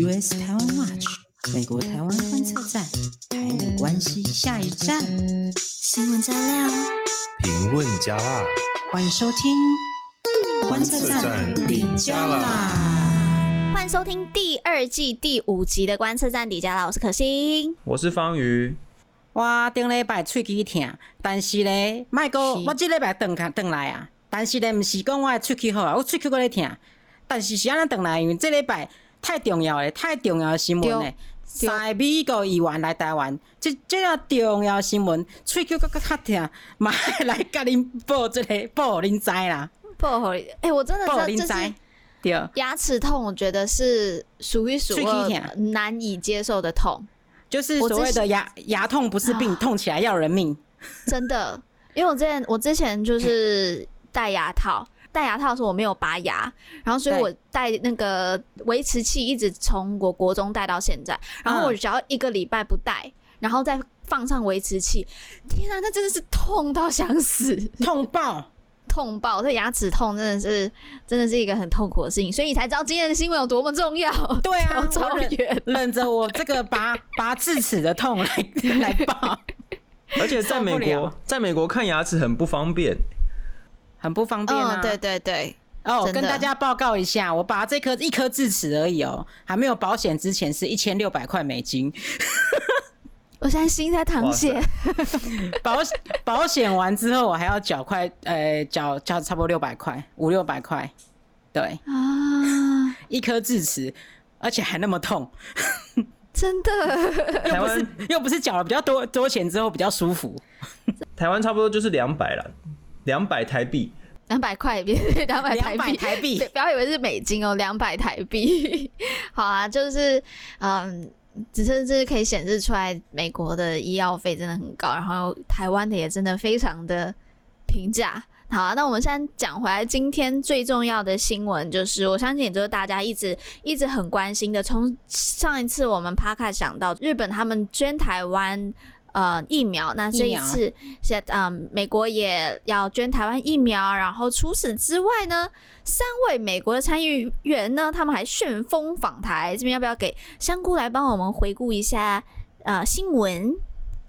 US 台湾 Watch 美国台湾观测站，台美关系下一站。新闻加料，评论加辣，欢迎收听观测站底加啦！欢迎收听第二季第五集的观测站底加啦！我是可心，我是方瑜。我顶礼拜喙齿痛，但是咧，麦哥，我这礼拜转开转来啊，但是咧，毋是讲我的喙齿好啊，我喙齿搁咧痛。但是是安怎等来？因为这礼拜太重要了，太重要的新闻嘞！三个美国议员来台湾，这这样重要新闻，喙齿搁较痛，嘛来甲恁报这个报恁知啦，报。哎、欸，我真的报恁知。对，牙齿痛，我觉得是数一数二难以接受的痛。就是所谓的牙牙痛不是病，痛起来要人命。真的，因为我之前我之前就是戴牙套，戴牙套的时候我没有拔牙，然后所以我戴那个维持器一直从我国中戴到现在，然后我只要一个礼拜不戴，然后再放上维持器，天啊，那真的是痛到想死，痛爆。痛爆！这牙齿痛真的是，真的是一个很痛苦的事情，所以你才知道今天的新闻有多么重要。对啊，我忍忍着我这个拔 拔智齿的痛来来报，而且在美国，在美国看牙齿很不方便，很不方便啊！哦、对对对，哦，跟大家报告一下，我拔这颗一颗智齿而已哦，还没有保险之前是一千六百块美金。我现在心在淌血，保险保险完之后，我还要缴快，呃，缴缴差不多六百块，五六百块，对。啊，一颗智齿，而且还那么痛，真的，又不是又不是缴了比较多多钱之后比较舒服，台湾差不多就是两百了，两百台币，两百块，别 两百台币，台币，不要以为是美金哦，两百台币，好啊，就是嗯。只是这是可以显示出来，美国的医药费真的很高，然后台湾的也真的非常的平价。好啊，那我们现在讲回来，今天最重要的新闻就是，我相信也就是大家一直一直很关心的，从上一次我们 Podcast 讲到日本他们捐台湾。呃，疫苗。那这一次，现在嗯，美国也要捐台湾疫苗。然后除此之外呢，三位美国的参议员呢，他们还旋风访台。这边要不要给香菇来帮我们回顾一下呃新闻？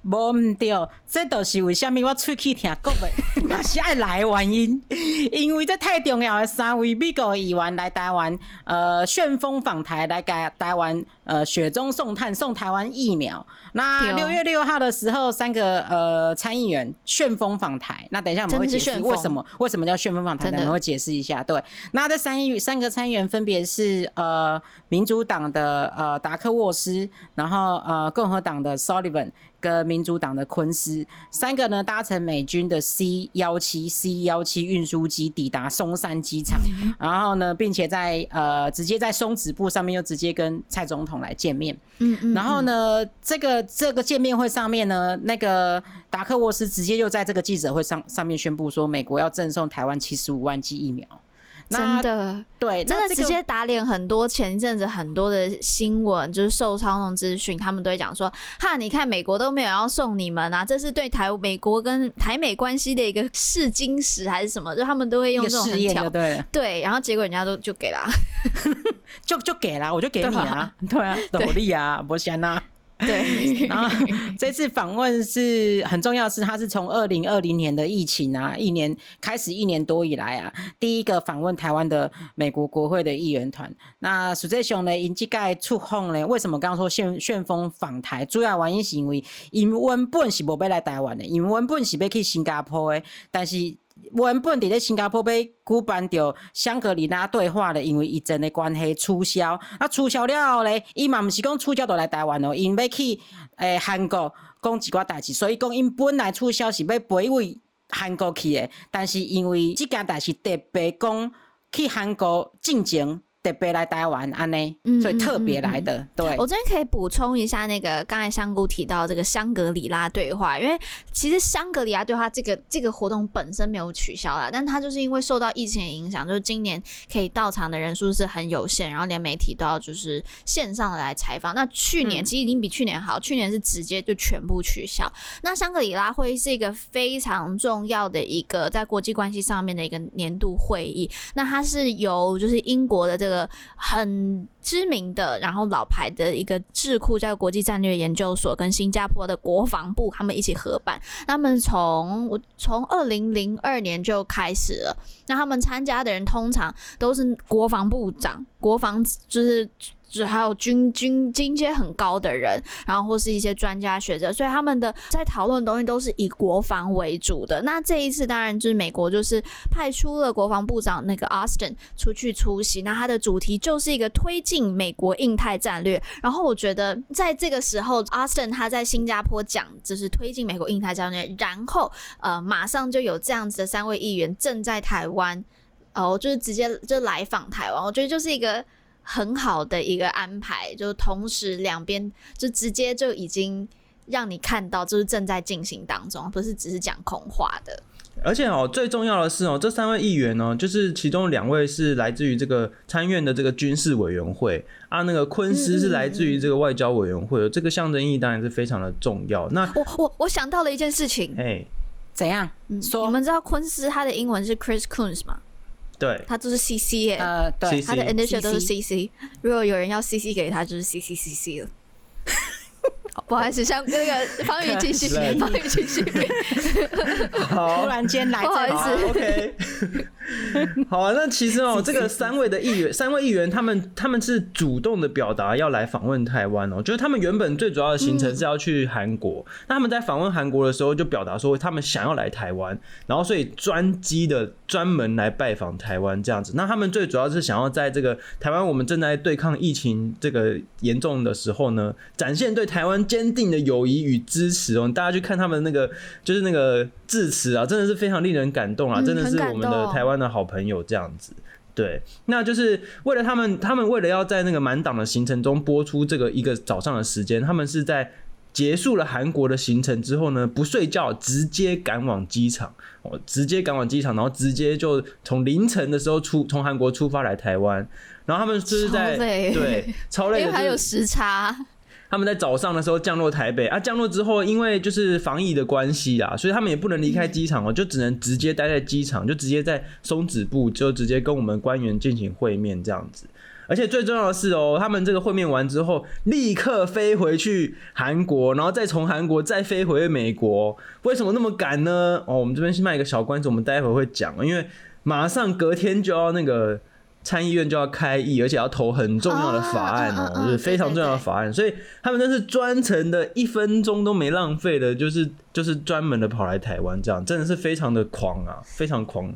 无毋对，这都是为虾米我喙齿听，国的那是爱来的原因，因为这太重要的三位美国议员来台湾，呃，旋风访台来给台湾，呃，雪中送炭送台湾疫苗。那六月六号的时候，三个呃参议员旋风访台。那等一下我们会解释为什么为什么叫旋风访台，我们会解释一下。对，那这三议三个参议员分别是呃民主党的呃达克沃斯，然后呃共和党的 Sullivan。跟民主党的昆斯三个呢，搭乘美军的 C 幺七 C 幺七运输机抵达松山机场，然后呢，并且在呃直接在松子部上面又直接跟蔡总统来见面。嗯嗯。然后呢，这个这个见面会上面呢，那个达克沃斯直接又在这个记者会上上面宣布说，美国要赠送台湾七十五万剂疫苗。真的，对，真的直接打脸很多。前一阵子很多的新闻就是受操纵资讯，他们都会讲说：“哈，你看美国都没有要送你们啊，这是对台美国跟台美关系的一个试金石还是什么？”就他们都会用这种很巧，对对，然后结果人家都就给了，就就给了，我就给你啊，对啊，努力啊，不行啊。对，然后这次访问是很重要是，他是从二零二零年的疫情啊，一年开始一年多以来啊，第一个访问台湾的美国国会的议员团。那实际上呢，引起盖触碰呢，为什么刚刚说旋旋风访台？主要原因是因为，因为原本是无要来台湾的，因为原本是要去新加坡的，但是。原本伫咧新加坡要举办着香格里拉对话的，因为疫情的关系取消。啊，取消了后咧，伊嘛毋是讲取消就来台湾咯，因要去诶韩国讲一寡代志，所以讲因本来取消是要陪位韩国去诶，但是因为即件代志特别讲去韩国进前。特别来台湾安呢，所以特别来的。嗯嗯嗯、对，我这边可以补充一下，那个刚才香菇提到这个香格里拉对话，因为其实香格里拉对话这个这个活动本身没有取消啦，但它就是因为受到疫情的影响，就是今年可以到场的人数是很有限，然后连媒体都要就是线上的来采访。那去年其实已经比去年好，嗯、去年是直接就全部取消。那香格里拉会是一个非常重要的一个在国际关系上面的一个年度会议，那它是由就是英国的这个。个很知名的，然后老牌的一个智库，叫国际战略研究所，跟新加坡的国防部他们一起合办。他们从我从二零零二年就开始了，那他们参加的人通常都是国防部长，国防就是。就还有军军军阶很高的人，然后或是一些专家学者，所以他们的在讨论的东西都是以国防为主的。那这一次当然就是美国就是派出了国防部长那个 Austin 出去出席，那他的主题就是一个推进美国印太战略。然后我觉得在这个时候，Austin 他在新加坡讲就是推进美国印太战略，然后呃马上就有这样子的三位议员正在台湾，哦、呃，就是直接就来访台湾，我觉得就是一个。很好的一个安排，就同时两边就直接就已经让你看到，就是正在进行当中，不是只是讲空话的。而且哦，最重要的是哦，这三位议员呢，就是其中两位是来自于这个参院的这个军事委员会啊，那个昆斯是来自于这个外交委员会，这个象征意义当然是非常的重要。那我我我想到了一件事情，哎，怎样？嗯，说你们知道昆斯他的英文是 Chris Coons 吗？对，他就是 C C 耶，呃，对，他的 initial 都是 C C。如果有人要 C C 给他，就是 C C C C 了。不好意思，像那个 方宇继续，方宇继续。好，突然间来，不好意思，OK。好啊，那其实哦，这个三位的议员，三位议员，他们他们是主动的表达要来访问台湾哦，就是他们原本最主要的行程是要去韩国，那他们在访问韩国的时候就表达说他们想要来台湾，然后所以专机的专门来拜访台湾这样子。那他们最主要是想要在这个台湾我们正在对抗疫情这个严重的时候呢，展现对台湾坚定的友谊与支持哦。大家去看他们那个就是那个致辞啊，真的是非常令人感动啊，真的是我们的台湾的好朋友这样子，对，那就是为了他们，他们为了要在那个满档的行程中播出这个一个早上的时间，他们是在结束了韩国的行程之后呢，不睡觉，直接赶往机场，哦，直接赶往机场，然后直接就从凌晨的时候出从韩国出发来台湾，然后他们就是在对超累的，因为还有时差。他们在早上的时候降落台北啊，降落之后，因为就是防疫的关系啊，所以他们也不能离开机场哦，就只能直接待在机场，就直接在松子部就直接跟我们官员进行会面这样子。而且最重要的是哦，他们这个会面完之后，立刻飞回去韩国，然后再从韩国再飞回美国。为什么那么赶呢？哦，我们这边先卖一个小关子，我们待会会讲，因为马上隔天就要那个。参议院就要开议，而且要投很重要的法案哦、喔，就是非常重要的法案，所以他们真是专程的，一分钟都没浪费的，就是就是专门的跑来台湾，这样真的是非常的狂啊，非常狂。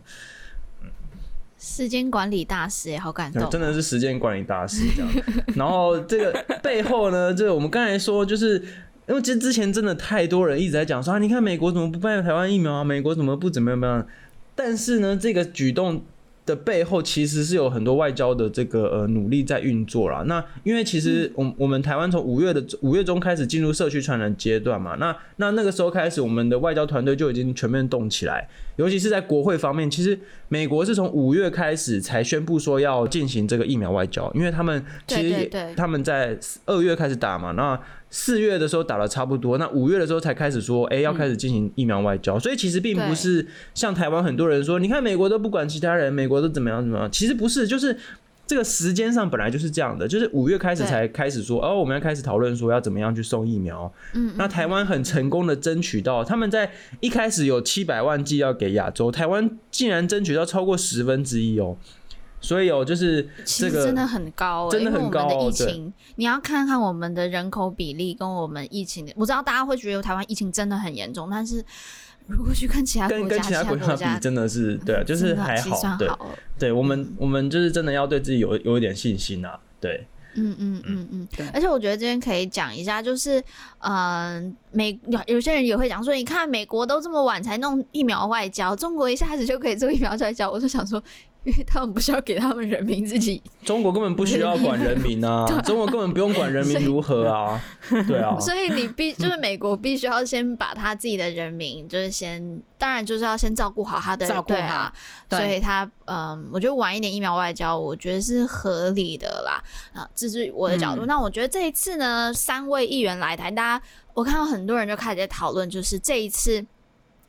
时间管理大师也好感动，真的是时间管理大师这样。然后这个背后呢，这个我们刚才说，就是因为其实之前真的太多人一直在讲说啊，你看美国怎么不卖台湾疫苗啊，美国怎么不怎么样怎么样？但是呢，这个举动。的背后其实是有很多外交的这个呃努力在运作啦。那因为其实我我们台湾从五月的五月中开始进入社区传染阶段嘛，那那那个时候开始，我们的外交团队就已经全面动起来。尤其是在国会方面，其实美国是从五月开始才宣布说要进行这个疫苗外交，因为他们其实也他们在二月开始打嘛，那四月的时候打了差不多，那五月的时候才开始说，哎，要开始进行疫苗外交，所以其实并不是像台湾很多人说，你看美国都不管其他人，美国都怎么样怎么样，其实不是，就是。这个时间上本来就是这样的，就是五月开始才开始说，哦，我们要开始讨论说要怎么样去送疫苗。嗯，那台湾很成功的争取到，他们在一开始有七百万剂要给亚洲，台湾竟然争取到超过十分之一哦。所以哦，就是这个真的很高，真的很高。的疫情，你要看看我们的人口比例跟我们疫情，我知道大家会觉得台湾疫情真的很严重，但是。如果去看其他国家，跟跟其他国家比，真的是对啊，就是还好，好对，对我们我们就是真的要对自己有有一点信心啊，对，嗯嗯嗯嗯，对。而且我觉得这边可以讲一下，就是嗯、呃，美有有些人也会讲说，你看美国都这么晚才弄疫苗外交，中国一下子就可以做疫苗外交，我就想说。因为他们不需要给他们人民自己，中国根本不需要管人民 啊，中国根本不用管人民如何啊，对啊，所以你必 就是美国必须要先把他自己的人民，就是先当然就是要先照顾好他的，照顾啊，所以他嗯，我觉得晚一点疫苗外交，我觉得是合理的啦。啊，这是我的角度。那我觉得这一次呢，三位议员来台，大家我看到很多人就开始在讨论，就是这一次。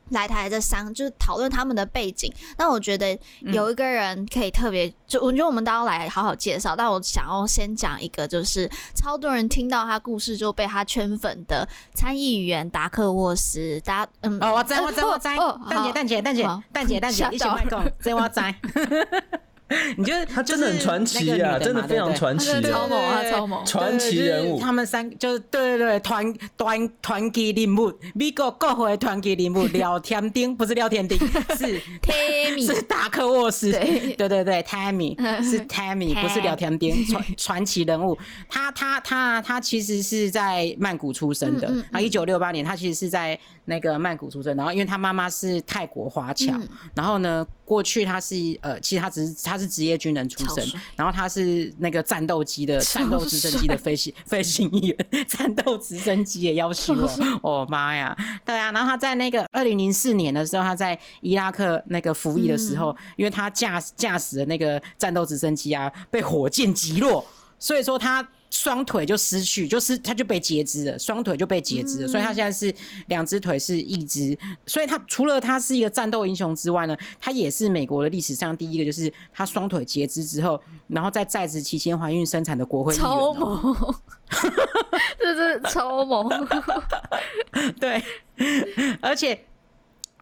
来台的商，就是讨论他们的背景。那我觉得有一个人可以特别，就我觉得我们都要来好好介绍。但我想要先讲一个，就是超多人听到他故事就被他圈粉的参议员达克沃斯。大家嗯，哦，我知我知我知，蛋姐蛋姐蛋姐蛋姐蛋姐，你先别讲，这我知。你觉得他真的很传奇啊，真的非常传奇，超猛啊，超猛，传奇人物。他们三就是对对对，团团团体人物，美国国会团体人物，廖天丁不是廖天丁，是 Tammy，是达克沃斯，对。对对，Tammy 是 Tammy，不是廖天丁，传传奇人物。他他他他其实是在曼谷出生的，啊，一九六八年他其实是在那个曼谷出生，然后因为他妈妈是泰国华侨，然后呢。过去他是呃，其实他只是他是职业军人出身，然后他是那个战斗机的战斗直升机的飞行飞行员，战斗直升机也要求哦，我妈呀，对啊，然后他在那个二零零四年的时候，他在伊拉克那个服役的时候，嗯、因为他驾驾驶的那个战斗直升机啊，被火箭击落，所以说他。双腿就失去，就是他就被截肢了，双腿就被截肢了，所以他现在是两只腿是一只，所以他除了他是一个战斗英雄之外呢，他也是美国的历史上第一个，就是他双腿截肢之后，然后在在职期间怀孕生产的国会议员。超猛，这是超猛，对，而且。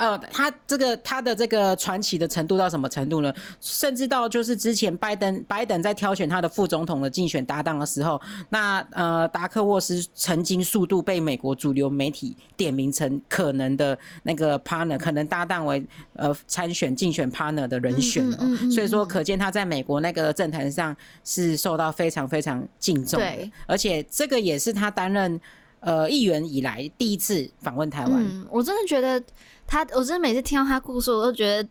呃，他这个他的这个传奇的程度到什么程度呢？甚至到就是之前拜登拜登在挑选他的副总统的竞选搭档的时候，那呃达克沃斯曾经数度被美国主流媒体点名成可能的那个 partner，可能搭档为呃参选竞选 partner 的人选哦、喔。所以说，可见他在美国那个政坛上是受到非常非常敬重的。对，而且这个也是他担任呃议员以来第一次访问台湾。嗯，我真的觉得。他，我真的每次听到他故事，我都觉得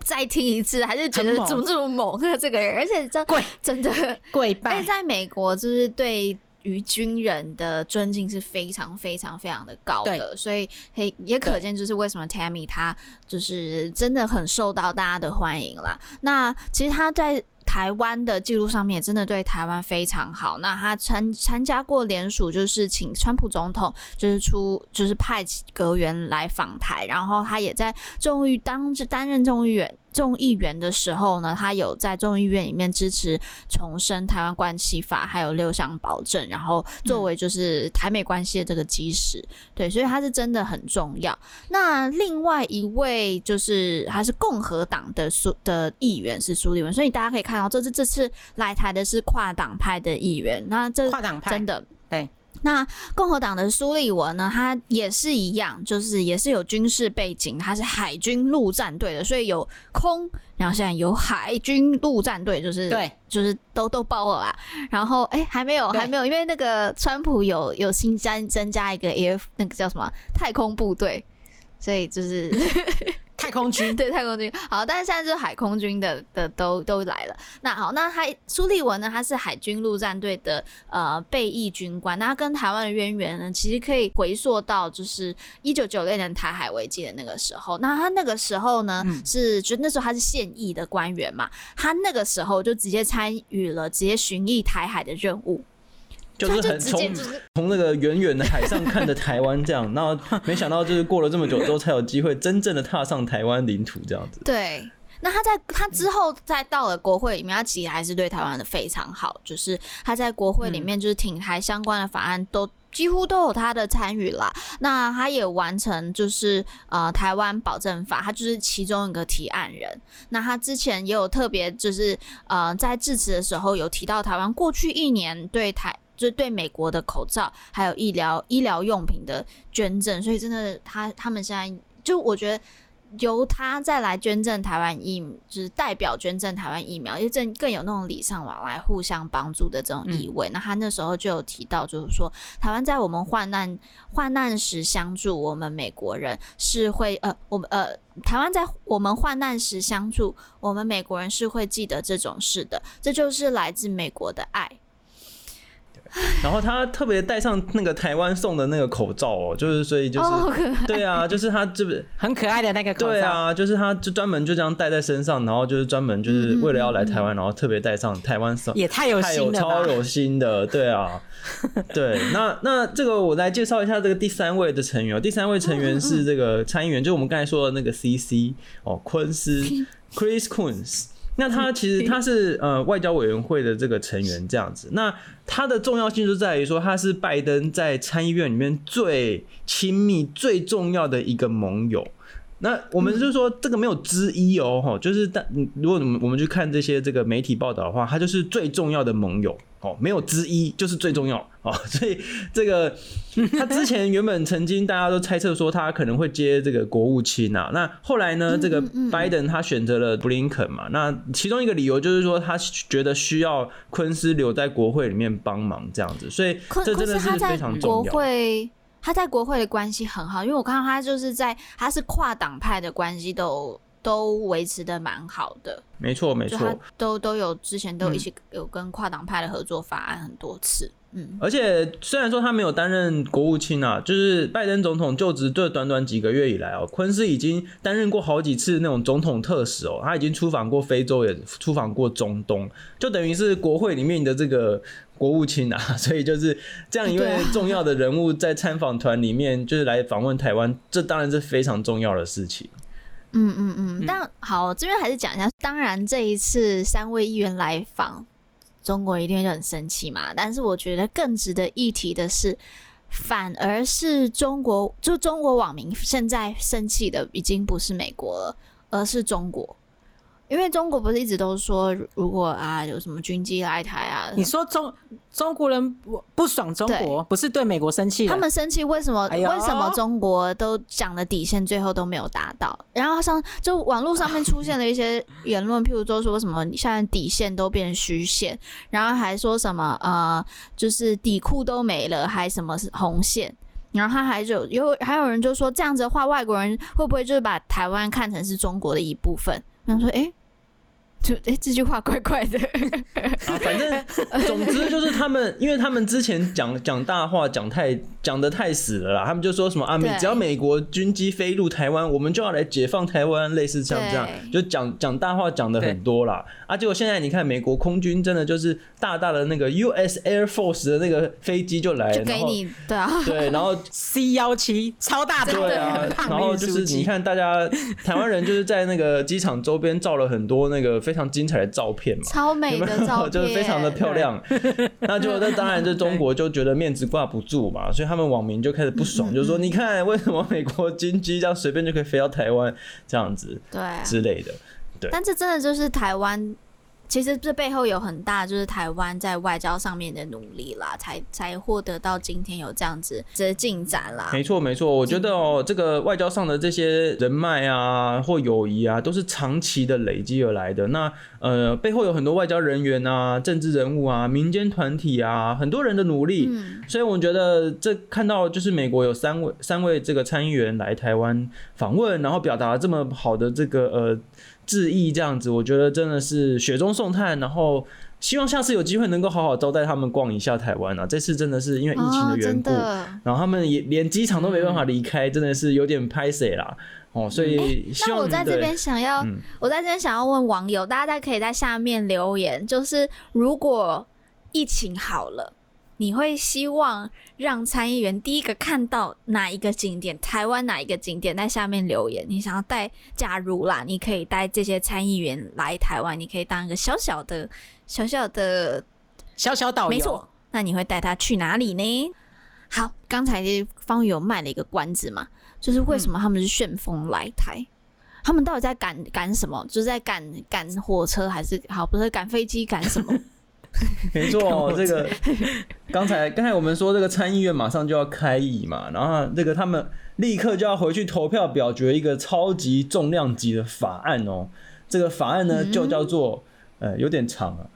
再听一次，还是觉得怎么这么猛啊！这个人，而且真贵，真的跪拜。在美国，就是对于军人的尊敬是非常非常非常的高的，所以也也可见就是为什么 Tammy 他就是真的很受到大家的欢迎啦。那其实他在。台湾的记录上面也真的对台湾非常好。那他参参加过联署，就是请川普总统就是出就是派阁员来访台，然后他也在众议当担任众议员。众议员的时候呢，他有在众议院里面支持重申台湾关系法，还有六项保证，然后作为就是台美关系的这个基石，嗯、对，所以他是真的很重要。那另外一位就是他是共和党的苏的议员是苏立文，所以大家可以看到，这次这次来台的是跨党派的议员，那这跨党派真的对。那共和党的苏利文呢，他也是一样，就是也是有军事背景，他是海军陆战队的，所以有空，然后现在有海军陆战队，就是对，就是都都包了啦。然后哎、欸，还没有，还没有，因为那个川普有有新增增加一个 Air 那个叫什么太空部队，所以就是。太空军 对太空军好，但是现在就是海空军的的都都来了。那好，那他苏立文呢？他是海军陆战队的呃备役军官。那他跟台湾的渊源呢，其实可以回溯到就是一九九六年台海危机的那个时候。那他那个时候呢，嗯、是就那时候他是现役的官员嘛，他那个时候就直接参与了直接巡弋台海的任务。就是很从从那个远远的海上看着台湾这样，然后没想到就是过了这么久之后才有机会真正的踏上台湾领土这样子。对，那他在他之后再到了国会里面，他其实还是对台湾的非常好，就是他在国会里面就是挺台相关的法案都几乎都有他的参与啦。那他也完成就是呃台湾保证法，他就是其中一个提案人。那他之前也有特别就是呃在致辞的时候有提到台湾过去一年对台。就是对美国的口罩还有医疗医疗用品的捐赠，所以真的他他们现在就我觉得由他再来捐赠台湾疫，就是代表捐赠台湾疫苗，因为这更有那种礼尚往来、互相帮助的这种意味。嗯、那他那时候就有提到，就是说台湾在我们患难患难时相助，我们美国人是会呃，我们呃，台湾在我们患难时相助，我们美国人是会记得这种事的，这就是来自美国的爱。然 然后他特别戴上那个台湾送的那个口罩哦，就是所以就是、对啊，就是他这个很可爱的那个口罩，对啊，就是他就专门就这样戴在身上，然后就是专门就是为了要来台湾，嗯嗯。嗯然后特别戴上台湾送，也太有心了吧，超有心的，对啊，对，那那这个我来介绍一下这个第三位的成员，第三位成员是这个参议员，就我们刚才说的那个 CC 哦，昆斯 Chris Coons。那他其实 他是呃外交委员会的这个成员这样子，那他的重要性就在于说他是拜登在参议院里面最亲密、最重要的一个盟友。那我们就是说这个没有之一哦，哈，就是但如果我们我们去看这些这个媒体报道的话，他就是最重要的盟友。哦，没有之一，就是最重要哦。所以这个他之前原本曾经大家都猜测说他可能会接这个国务卿啊。那后来呢，这个拜登他选择了布林肯嘛。那其中一个理由就是说他觉得需要昆斯留在国会里面帮忙这样子。所以这真的是非常重要。国会他在国会的关系很好，因为我看到他就是在他是跨党派的关系都。都维持的蛮好的，没错没错，都都有之前都有一起有跟跨党派的合作法案很多次，嗯，而且虽然说他没有担任国务卿啊，就是拜登总统就职这短短几个月以来哦、喔，昆斯已经担任过好几次那种总统特使哦、喔，他已经出访过非洲，也出访过中东，就等于是国会里面的这个国务卿啊，所以就是这样一位重要的人物在参访团里面就是来访问台湾，这当然是非常重要的事情。嗯嗯嗯，但好，这边还是讲一下。当然，这一次三位议员来访中国，一定就很生气嘛。但是，我觉得更值得一提的是，反而是中国，就中国网民现在生气的已经不是美国了，而是中国。因为中国不是一直都说，如果啊有什么军机来台啊，你说中中国人不不爽中国，不是对美国生气，他们生气为什么？哎、为什么中国都讲的底线最后都没有达到？然后上就网络上面出现了一些言论，譬如说说什么现在底线都变虚线，然后还说什么呃就是底裤都没了，还什么是红线？然后他还有有还有人就说这样子的话，外国人会不会就是把台湾看成是中国的一部分？想说哎。诶就哎、欸，这句话怪怪的 啊。反正总之就是他们，因为他们之前讲讲大话讲太讲的太死了啦。他们就说什么啊，美只要美国军机飞入台湾，我们就要来解放台湾，类似像这样，就讲讲大话讲的很多啦。啊，结果现在你看，美国空军真的就是大大的那个 U.S. Air Force 的那个飞机就来了，就给你对啊，对，然后 C 幺七超大的，对啊，然后就是你看大家台湾人就是在那个机场周边造了很多那个。非常精彩的照片嘛，超美的照片，就是非常的漂亮。那就那当然，就中国就觉得面子挂不住嘛，所以他们网民就开始不爽，就是说你看为什么美国军机这样随便就可以飞到台湾这样子，对之类的。对，但这真的就是台湾。其实这背后有很大，就是台湾在外交上面的努力啦，才才获得到今天有这样子的进展啦。没错，没错，我觉得哦，这个外交上的这些人脉啊，或友谊啊，都是长期的累积而来的。那呃，背后有很多外交人员啊、政治人物啊、民间团体啊，很多人的努力。嗯，所以我觉得这看到就是美国有三位三位这个参议员来台湾访问，然后表达这么好的这个呃。致意这样子，我觉得真的是雪中送炭。然后希望下次有机会能够好好招待他们逛一下台湾啊！这次真的是因为疫情的缘故，哦、然后他们也连机场都没办法离开，嗯、真的是有点拍谢啦哦。所以希望、欸、那我在这边想要，嗯、我在这边想要问网友，大家在可以在下面留言，就是如果疫情好了。你会希望让参议员第一个看到哪一个景点？台湾哪一个景点？在下面留言。你想要带，假如啦，你可以带这些参议员来台湾，你可以当一个小小的、小小的、小小导游。没错，那你会带他去哪里呢？好，刚才方宇有卖了一个关子嘛，就是为什么他们是旋风来台？嗯、他们到底在赶赶什么？就是在赶赶火车，还是好不是赶飞机？赶什么？没错，这个 刚才刚才我们说这个参议院马上就要开议嘛，然后这个他们立刻就要回去投票表决一个超级重量级的法案哦。这个法案呢就叫做呃有点长啊，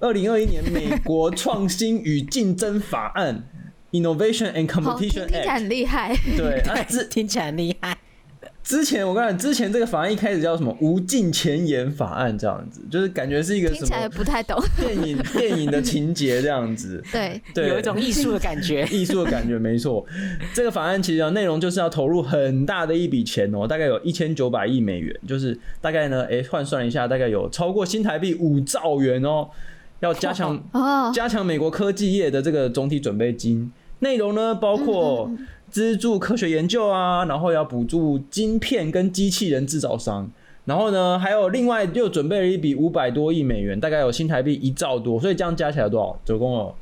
二零二一年美国创新与竞争法案 （Innovation and Competition Act）。听起来很厉害，对，这听起来很厉害。之前我跟你讲，之前这个法案一开始叫什么“无尽前沿法案”这样子，就是感觉是一个什么听起来不太懂电影电影的情节这样子。对，对，有一种艺术的感觉，艺术的感觉没错。这个法案其实内容就是要投入很大的一笔钱哦，大概有一千九百亿美元，就是大概呢，哎，换算一下，大概有超过新台币五兆元哦，要加强加强美国科技业的这个总体准备金。内容呢，包括。资助科学研究啊，然后要补助晶片跟机器人制造商，然后呢，还有另外又准备了一笔五百多亿美元，大概有新台币一兆多，所以这样加起来多少？总共有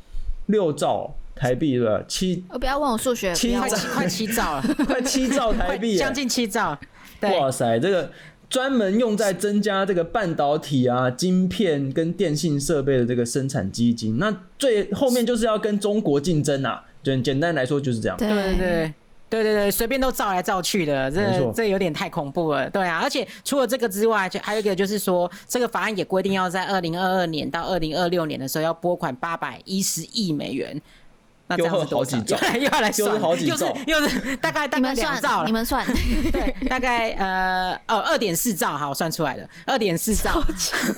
六兆台币，对吧？七，我不要问我数学，七快快七兆了，快七兆台币，将近七兆。哇塞，这个专门用在增加这个半导体啊、晶片跟电信设备的这个生产基金，那最后面就是要跟中国竞争啊。简简单来说就是这样。对对对对对对，随便都造来造去的，这这有点太恐怖了。对啊，而且除了这个之外，就还有一个就是说，这个法案也规定要在二零二二年到二零二六年的时候要拨款八百一十亿美元。那这样子多少？又要来算，又是又是大概大概两兆了。你们算，对，大概呃哦二点四兆，好，我算出来了，二点四兆，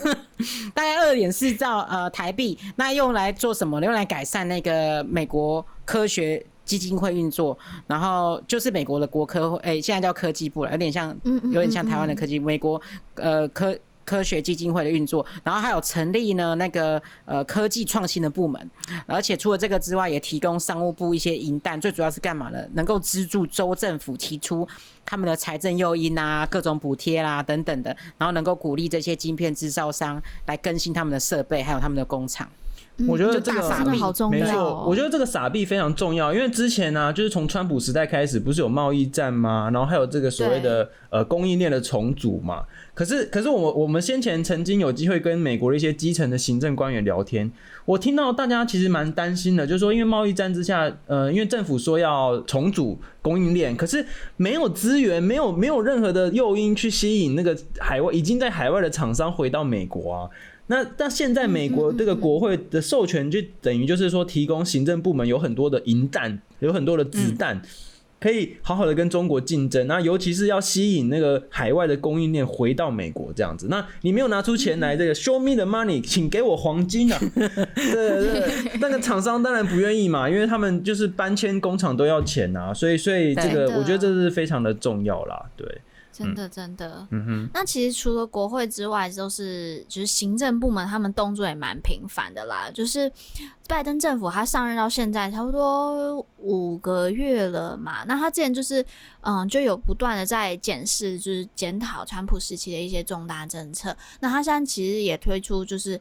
大概二点四兆呃台币，那用来做什么呢？用来改善那个美国科学基金会运作，然后就是美国的国科会，哎，现在叫科技部了，有点像，有点像台湾的科技，美国呃科。科学基金会的运作，然后还有成立呢那个呃科技创新的部门，而且除了这个之外，也提供商务部一些银弹，最主要是干嘛呢？能够资助州政府提出他们的财政诱因啊，各种补贴啦等等的，然后能够鼓励这些晶片制造商来更新他们的设备，还有他们的工厂。我觉得这个傻币好重要，没错。我觉得这个傻币非常重要，因为之前呢、啊，就是从川普时代开始，不是有贸易战吗？然后还有这个所谓的呃供应链的重组嘛。可是，可是我我们先前曾经有机会跟美国的一些基层的行政官员聊天，我听到大家其实蛮担心的，就是说因为贸易战之下，呃，因为政府说要重组供应链，可是没有资源，没有没有任何的诱因去吸引那个海外已经在海外的厂商回到美国啊。那那现在美国这个国会的授权就等于就是说提供行政部门有很多的银弹，有很多的子弹，可以好好的跟中国竞争。那尤其是要吸引那个海外的供应链回到美国这样子。那你没有拿出钱来，这个 show me the money，请给我黄金啊！对对，那个厂商当然不愿意嘛，因为他们就是搬迁工厂都要钱啊。所以所以这个我觉得这是非常的重要啦，对。真的，真的，嗯哼。那其实除了国会之外，就是就是行政部门，他们动作也蛮频繁的啦。就是拜登政府他上任到现在差不多五个月了嘛，那他之前就是嗯，就有不断的在检视，就是检讨川普时期的一些重大政策。那他现在其实也推出就是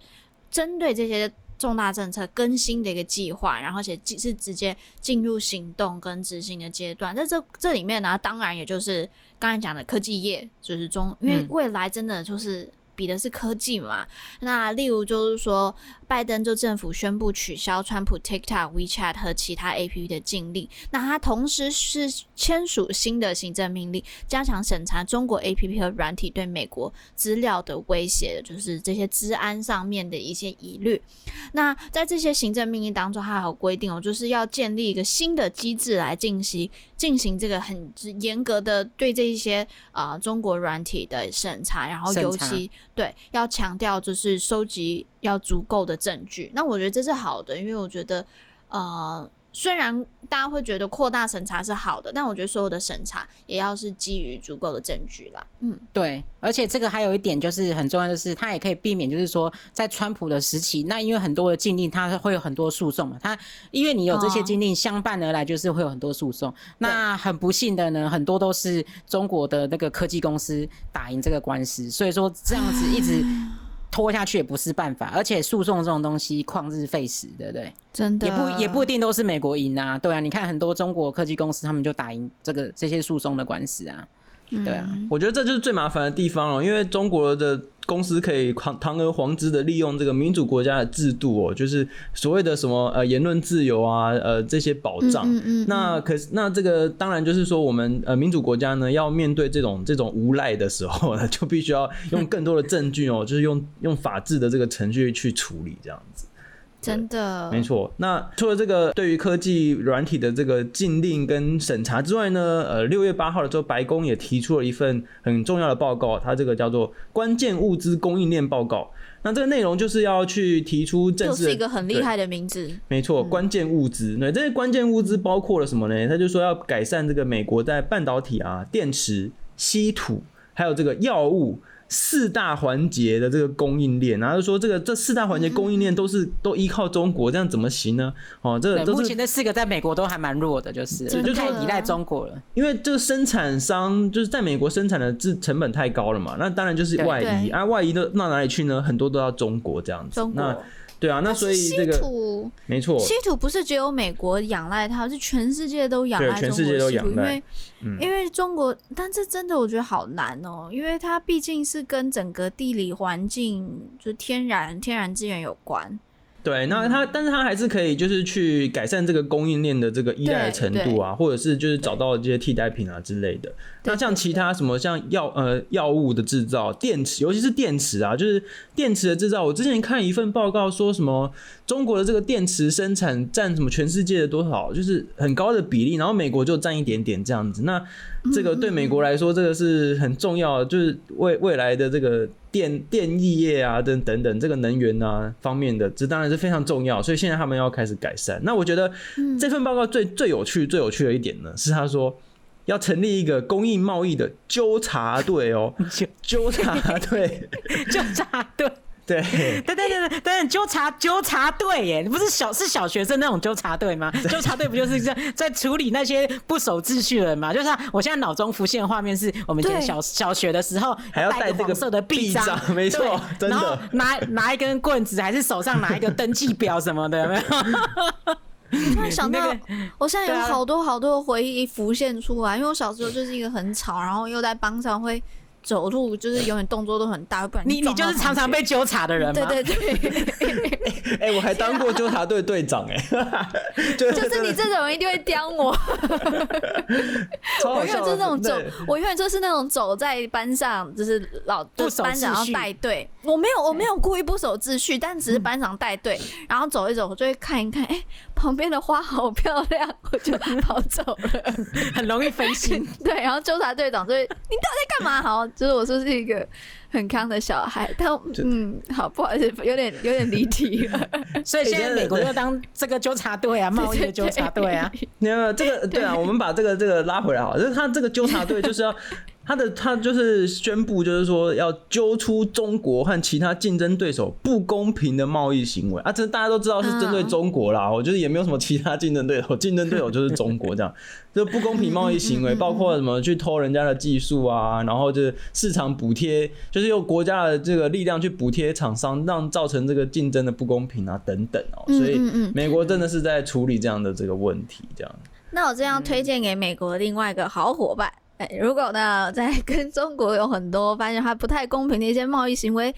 针对这些。重大政策更新的一个计划，然后且是直接进入行动跟执行的阶段。在这这里面呢，当然也就是刚才讲的科技业，就是中，因为未来真的就是。比的是科技嘛？那例如就是说，拜登就政府宣布取消川普 TikTok、WeChat 和其他 APP 的禁令。那他同时是签署新的行政命令，加强审查中国 APP 和软体对美国资料的威胁，就是这些治安上面的一些疑虑。那在这些行政命令当中，它还有规定哦，就是要建立一个新的机制来进行进行这个很严格的对这一些啊、呃、中国软体的审查，然后尤其。对，要强调就是收集要足够的证据。那我觉得这是好的，因为我觉得，呃，虽然大家会觉得扩大审查是好的，但我觉得所有的审查也要是基于足够的证据啦。嗯，对。而且这个还有一点就是很重要的是，它也可以避免，就是说在川普的时期，那因为很多的禁令，它会有很多诉讼嘛。它因为你有这些禁令相伴而来，就是会有很多诉讼。那很不幸的呢，很多都是中国的那个科技公司打赢这个官司，所以说这样子一直。拖下去也不是办法，而且诉讼这种东西旷日费时，对不对？真的，也不也不一定都是美国赢啊，对啊，你看很多中国科技公司他们就打赢这个这些诉讼的官司啊。对啊，我觉得这就是最麻烦的地方了，因为中国的公司可以堂堂而皇之的利用这个民主国家的制度哦，就是所谓的什么呃言论自由啊，呃这些保障。嗯嗯嗯。那可是那这个当然就是说我们呃民主国家呢要面对这种这种无赖的时候呢，就必须要用更多的证据哦，就是用用法治的这个程序去处理这样子。真的，没错。那除了这个对于科技软体的这个禁令跟审查之外呢，呃，六月八号的时候，白宫也提出了一份很重要的报告，它这个叫做关键物资供应链报告。那这个内容就是要去提出正式，就是一个很厉害的名字。没错，关键物资。对，这些关键物资包括了什么呢？他就说要改善这个美国在半导体啊、电池、稀土，还有这个药物。四大环节的这个供应链，然后说这个这四大环节供应链都是、嗯、都依靠中国，这样怎么行呢？哦，这目前这四个在美国都还蛮弱的，就是就太依赖中国了。因为这个生产商就是在美国生产的制成本太高了嘛，那当然就是外移，啊，外移都到哪里去呢？很多都要中国这样子。中国。对啊，那所以这个没错，稀土不是只有美国仰赖它，是全世界都仰赖中国稀土，全世界都仰赖，因为、嗯、因为中国，但这真的我觉得好难哦，因为它毕竟是跟整个地理环境，就天然天然资源有关。对，那它，但是它还是可以，就是去改善这个供应链的这个依赖的程度啊，或者是就是找到这些替代品啊之类的。那像其他什么像药呃药物的制造、电池，尤其是电池啊，就是电池的制造。我之前看一份报告说什么中国的这个电池生产占什么全世界的多少，就是很高的比例，然后美国就占一点点这样子。那这个对美国来说，这个是很重要的，就是未未来的这个电电力业啊，等等等这个能源啊方面的，这当然是非常重要。所以现在他们要开始改善。那我觉得这份报告最最有趣、最有趣的一点呢，是他说要成立一个公益贸易的纠察队哦，纠察队，纠察队。对，对对对对，但纠察纠察队耶，不是小是小学生那种纠察队吗？纠察队不就是在在处理那些不守秩序的人吗？就是我现在脑中浮现的画面是我们以前小小学的时候，还要带这个黄色的臂章，没错，真的，然后拿拿一根棍子，还是手上拿一个登记表什么的，有没有？你突然想到，我现在有好多好多的回忆浮现出来，因为我小时候就是一个很吵，然后又在班上会。走路就是永远动作都很大，不然你你，你就是常常被纠察的人吗？对对对。哎、欸，我还当过纠察队队长哎、欸，就是你这种人一定会刁我。我永远就是那种走，我永远就是那种走在班上，就是老就是班长要带队。我没有我没有故意不守秩序，但只是班长带队，然后走一走，我就会看一看，哎、欸，旁边的花好漂亮，我就跑走了，很容易分心。对，然后纠察队长就会，你到底在干嘛？好。就是我说是一个很康的小孩，但嗯，好，不好意思，有点有点离题了。所以现在美国要当这个纠察队啊，贸易的纠察队啊。你看这个，对啊，我们把这个这个拉回来好，就是他这个纠察队就是要。他的他就是宣布，就是说要揪出中国和其他竞争对手不公平的贸易行为啊！这大家都知道是针对中国啦，我觉得也没有什么其他竞争对手，竞争对手就是中国这样。就不公平贸易行为，包括什么去偷人家的技术啊，然后就是市场补贴，就是用国家的这个力量去补贴厂商，让造成这个竞争的不公平啊等等哦。所以美国真的是在处理这样的这个问题，这样。那我这样推荐给美国另外一个好伙伴。如果呢，在 跟中国有很多发现它不太公平的一些贸易行为，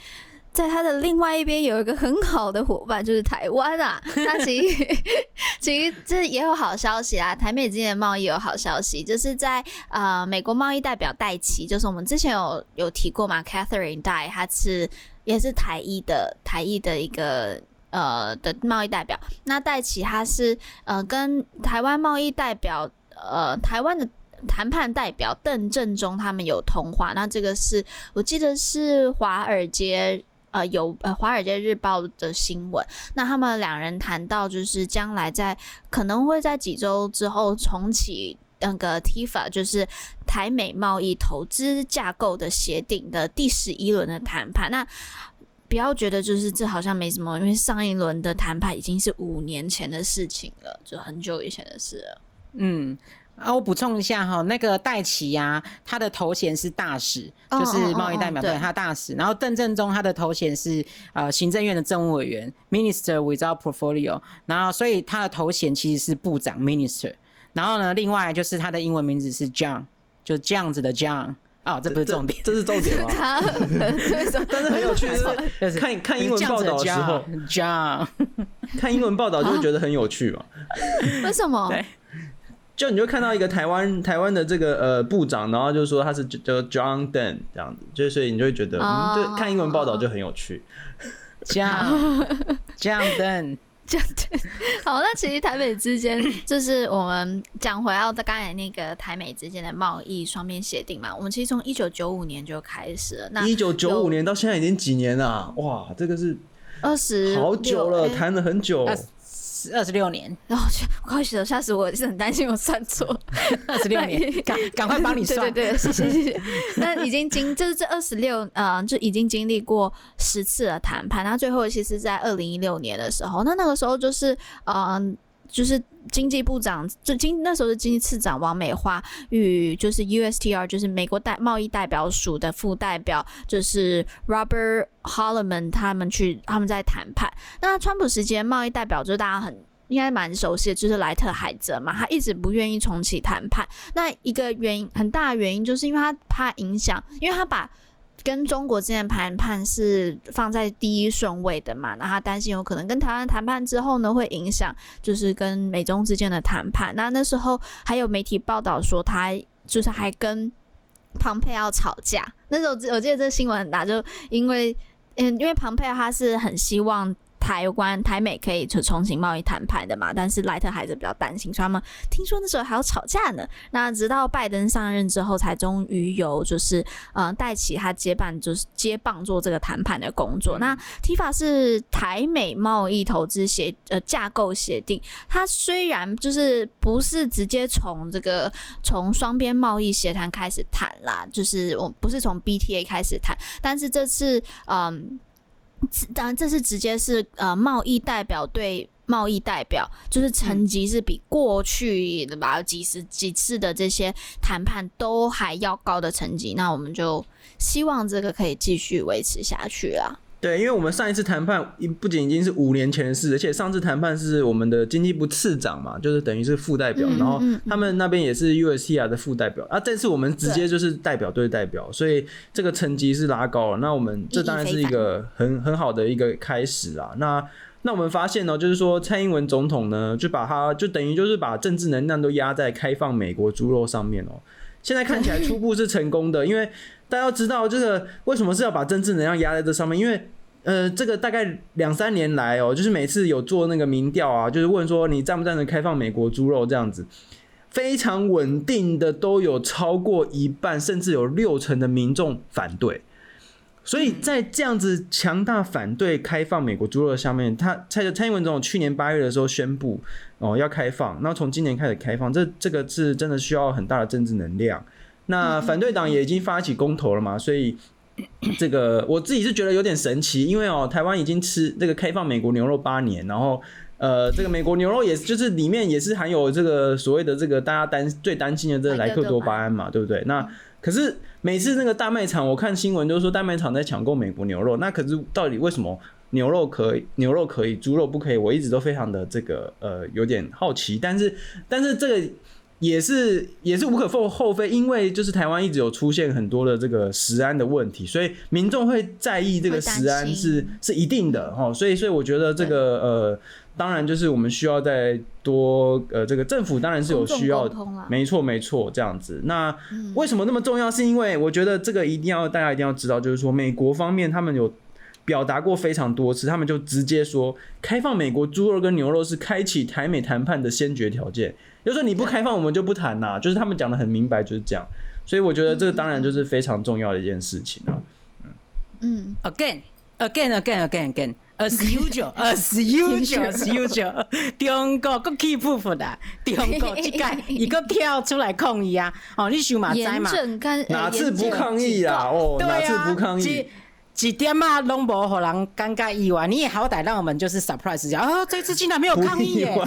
在它的另外一边有一个很好的伙伴，就是台湾啊。那其实 其实这也有好消息啊，台美之间的贸易有好消息，就是在呃美国贸易代表戴奇，就是我们之前有有提过嘛，Catherine 戴，他是也是台裔的台裔的一个呃的贸易代表。那戴奇他是呃跟台湾贸易代表呃台湾的。谈判代表邓正中他们有通话，那这个是我记得是华尔街呃有呃华尔街日报的新闻。那他们两人谈到就是将来在可能会在几周之后重启那个 TIFA，就是台美贸易投资架构的协定的第十一轮的谈判。那不要觉得就是这好像没什么，因为上一轮的谈判已经是五年前的事情了，就很久以前的事了。嗯。啊，我补充一下哈，那个戴琪呀，他的头衔是大使，就是贸易代表，对，他大使。然后邓正中他的头衔是呃行政院的政务委员，Minister without portfolio。然后所以他的头衔其实是部长，Minister。然后呢，另外就是他的英文名字是 John，就这样子的 John。啊，这不是重点，这，这是重点吗？但是很有趣，就是看看英文报道的时候，John，看英文报道就会觉得很有趣嘛？为什么？对。就你就看到一个台湾台湾的这个呃部长，然后就说他是叫 John Dunn 这样子，就所以你就会觉得，oh, 嗯，就看英文报道就很有趣。John John 这样对。好，那其实台美之间就是我们讲回到刚才那个台美之间的贸易双边协定嘛，我们其实从一九九五年就开始了。那一九九五年到现在已经几年了？哇，这个是二十好久了，谈了很久。二十六年，然后我快死了，吓死我！是很担心我算错。二十六年，赶赶快帮你算。对对对，谢谢谢谢。那已经经就是这二十六，嗯，就已经经历过十次的谈判。那最后其实，在二零一六年的时候，那那个时候就是，嗯、呃，就是经济部长，就经那时候的经济次长王美花与就是 USTR，就是美国代贸易代表署的副代表，就是 Robert Hollerman 他们去他们在谈判。那川普时间贸易代表就是大家很。应该蛮熟悉，就是莱特海泽嘛，他一直不愿意重启谈判。那一个原因，很大的原因，就是因为他怕影响，因为他把跟中国之间的谈判是放在第一顺位的嘛，那他担心有可能跟台湾谈判之后呢，会影响就是跟美中之间的谈判。那那时候还有媒体报道说，他就是还跟庞佩奥吵架。那时候我记得这个新闻很大，就因为嗯，因为庞佩奥他是很希望。台湾台美可以就重新贸易谈判的嘛，但是莱特还是比较担心，所以他们听说那时候还要吵架呢。那直到拜登上任之后，才终于有就是呃戴琪他接办就是接棒做这个谈判的工作。那 TIFA 是台美贸易投资协呃架构协定，它虽然就是不是直接从这个从双边贸易协谈开始谈啦，就是我不是从 BTA 开始谈，但是这次嗯。当然，这是直接是呃贸易代表对贸易代表，就是层级是比过去的吧几十几次的这些谈判都还要高的层级。那我们就希望这个可以继续维持下去啦。对，因为我们上一次谈判不仅已经是五年前的事，而且上次谈判是我们的经济部次长嘛，就是等于是副代表，嗯、然后他们那边也是 USCR 的副代表、嗯、啊。这次我们直接就是代表对代表，所以这个层级是拉高了。那我们这当然是一个很很好的一个开始啦。那那我们发现呢，就是说蔡英文总统呢，就把他就等于就是把政治能量都压在开放美国猪肉上面哦。现在看起来初步是成功的，因为。大家要知道，这个为什么是要把政治能量压在这上面？因为，呃，这个大概两三年来哦，就是每次有做那个民调啊，就是问说你赞不赞成开放美国猪肉这样子，非常稳定的都有超过一半，甚至有六成的民众反对。所以在这样子强大反对开放美国猪肉的下面，他蔡蔡英文总统去年八月的时候宣布哦要开放，那从今年开始开放，这这个是真的需要很大的政治能量。那反对党也已经发起公投了嘛，所以这个我自己是觉得有点神奇，因为哦，台湾已经吃这个开放美国牛肉八年，然后呃，这个美国牛肉也就是里面也是含有这个所谓的这个大家担最担心的这个莱克多巴胺嘛，对不对？那可是每次那个大卖场，我看新闻都是说大卖场在抢购美国牛肉，那可是到底为什么牛肉可以，牛肉可以，猪肉不可以？我一直都非常的这个呃有点好奇，但是但是这个。也是也是无可厚厚非，因为就是台湾一直有出现很多的这个食安的问题，所以民众会在意这个食安是是一定的哈，所以所以我觉得这个呃，当然就是我们需要再多呃，这个政府当然是有需要，没错没错这样子。那为什么那么重要？是因为我觉得这个一定要大家一定要知道，就是说美国方面他们有表达过非常多次，他们就直接说开放美国猪肉跟牛肉是开启台美谈判的先决条件。就是说你不开放，我们就不谈呐。就是他们讲的很明白，就是这样。所以我觉得这个当然就是非常重要的一件事情啊。嗯，again, again, again, again, again, as usual, as usual, as usual。中国佫起步步的，中国这个一个跳出来抗议啊！哦，你想嘛知嘛？哪次不抗议啊？哦，哪次不抗议？几点嘛，拢无互人尴尬意外，你也好歹让我们就是 surprise 一下啊！这次竟然没有抗议耶！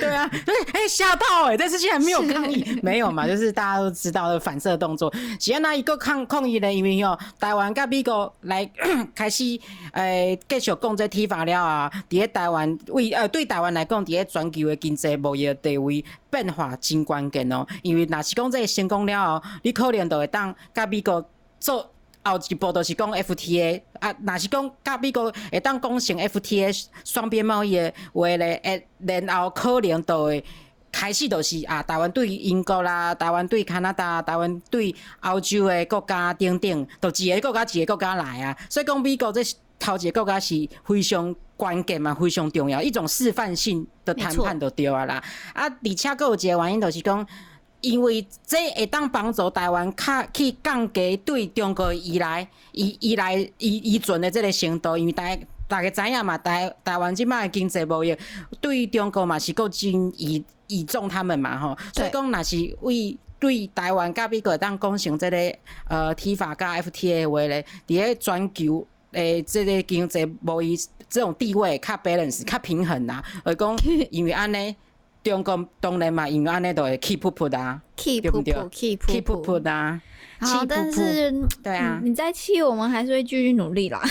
对啊，对，哎，吓到哎！这次竟然没有抗议，没有嘛？就是大家都知道的反射动作。是安那一个抗抗议的，因为哦，台湾甲美国来 开始诶继续讲这 TIFA 了啊！伫咧台湾为呃对台湾来讲，伫咧全球的经济贸易地位变化真关键哦。因为若是讲这个成功了后，你可能就会当甲美国做。后一步就是讲 FTA 啊，若是讲甲美国会当讲成 FTA 双边贸易的话咧，诶，然后可能就会开始就是啊，台湾对英国啦，台湾对加拿大，台湾对欧洲的国家等等，都一个国家一个国家来啊。所以讲美国这头一个国家是非常关键嘛，非常重要，一种示范性的谈判就对啊啦。啊，而且阁有一个原因就是讲，因为这会当帮助台湾较去降低对中国依赖、依依赖、依依存的这个程度，因为大家大家知影嘛，台台湾即摆的经济贸易对中国嘛是够真倚倚重他们嘛吼，所以讲若是为对台湾甲美国当讲成这个呃 TIFA 甲 FTA 话咧，伫个全球。诶，这个经济贸易这种地位较 balance 较平衡啦。而讲 因为安尼，中国当然嘛，因为安尼都会 keep put 啊，keep put，keep put 啊。好，但是对啊，你再气，我们还是会继续努力啦。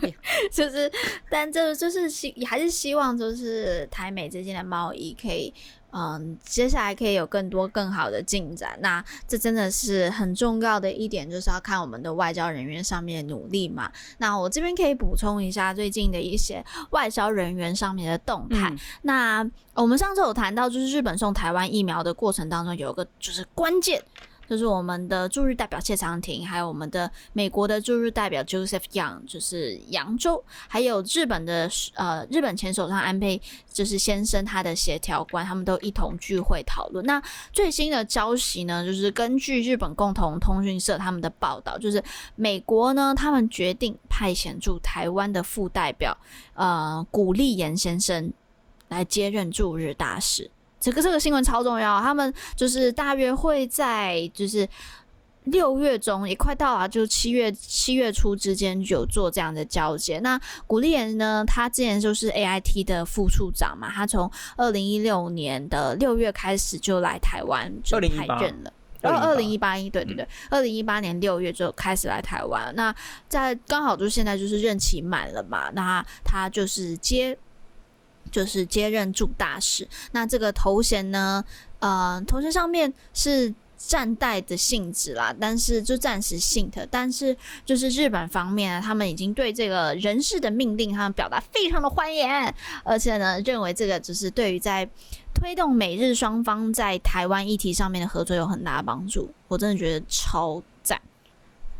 就是，但这就是希，还是希望就是台美之间的贸易可以。嗯，接下来可以有更多更好的进展。那这真的是很重要的一点，就是要看我们的外交人员上面的努力嘛。那我这边可以补充一下最近的一些外交人员上面的动态。嗯、那我们上次有谈到，就是日本送台湾疫苗的过程当中，有一个就是关键。就是我们的驻日代表谢长廷，还有我们的美国的驻日代表 Joseph Young，就是杨州，还有日本的呃日本前首相安倍就是先生他的协调官，他们都一同聚会讨论。那最新的消息呢，就是根据日本共同通讯社他们的报道，就是美国呢他们决定派遣驻台湾的副代表呃古立言先生来接任驻日大使。这个这个新闻超重要，他们就是大约会在就是六月中也快到了，就七月七月初之间有做这样的交接。那古立言呢，他之前就是 AIT 的副处长嘛，他从二零一六年的六月开始就来台湾就派任了，然后二零一八一对对对，二零一八年六月就开始来台湾。那在刚好就现在就是任期满了嘛，那他就是接。就是接任驻大使，那这个头衔呢，呃，头衔上面是暂代的性质啦，但是就暂时性的，但是就是日本方面，他们已经对这个人事的命令，他们表达非常的欢迎，而且呢，认为这个就是对于在推动美日双方在台湾议题上面的合作有很大的帮助，我真的觉得超。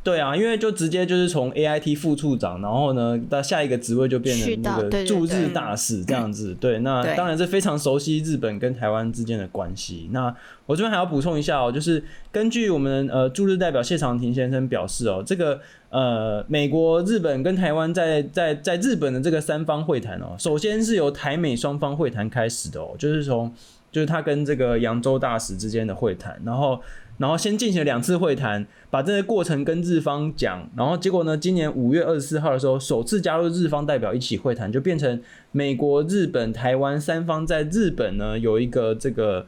对啊，因为就直接就是从 AIT 副处长，然后呢，到下一个职位就变成那个驻日大使这样子。对，那当然是非常熟悉日本跟台湾之间的关系。那我这边还要补充一下哦，就是根据我们呃驻日代表谢长廷先生表示哦，这个呃美国、日本跟台湾在在在日本的这个三方会谈哦，首先是由台美双方会谈开始的哦，就是从就是他跟这个扬州大使之间的会谈，然后。然后先进行了两次会谈，把这些过程跟日方讲，然后结果呢，今年五月二十四号的时候，首次加入日方代表一起会谈，就变成美国、日本、台湾三方在日本呢有一个这个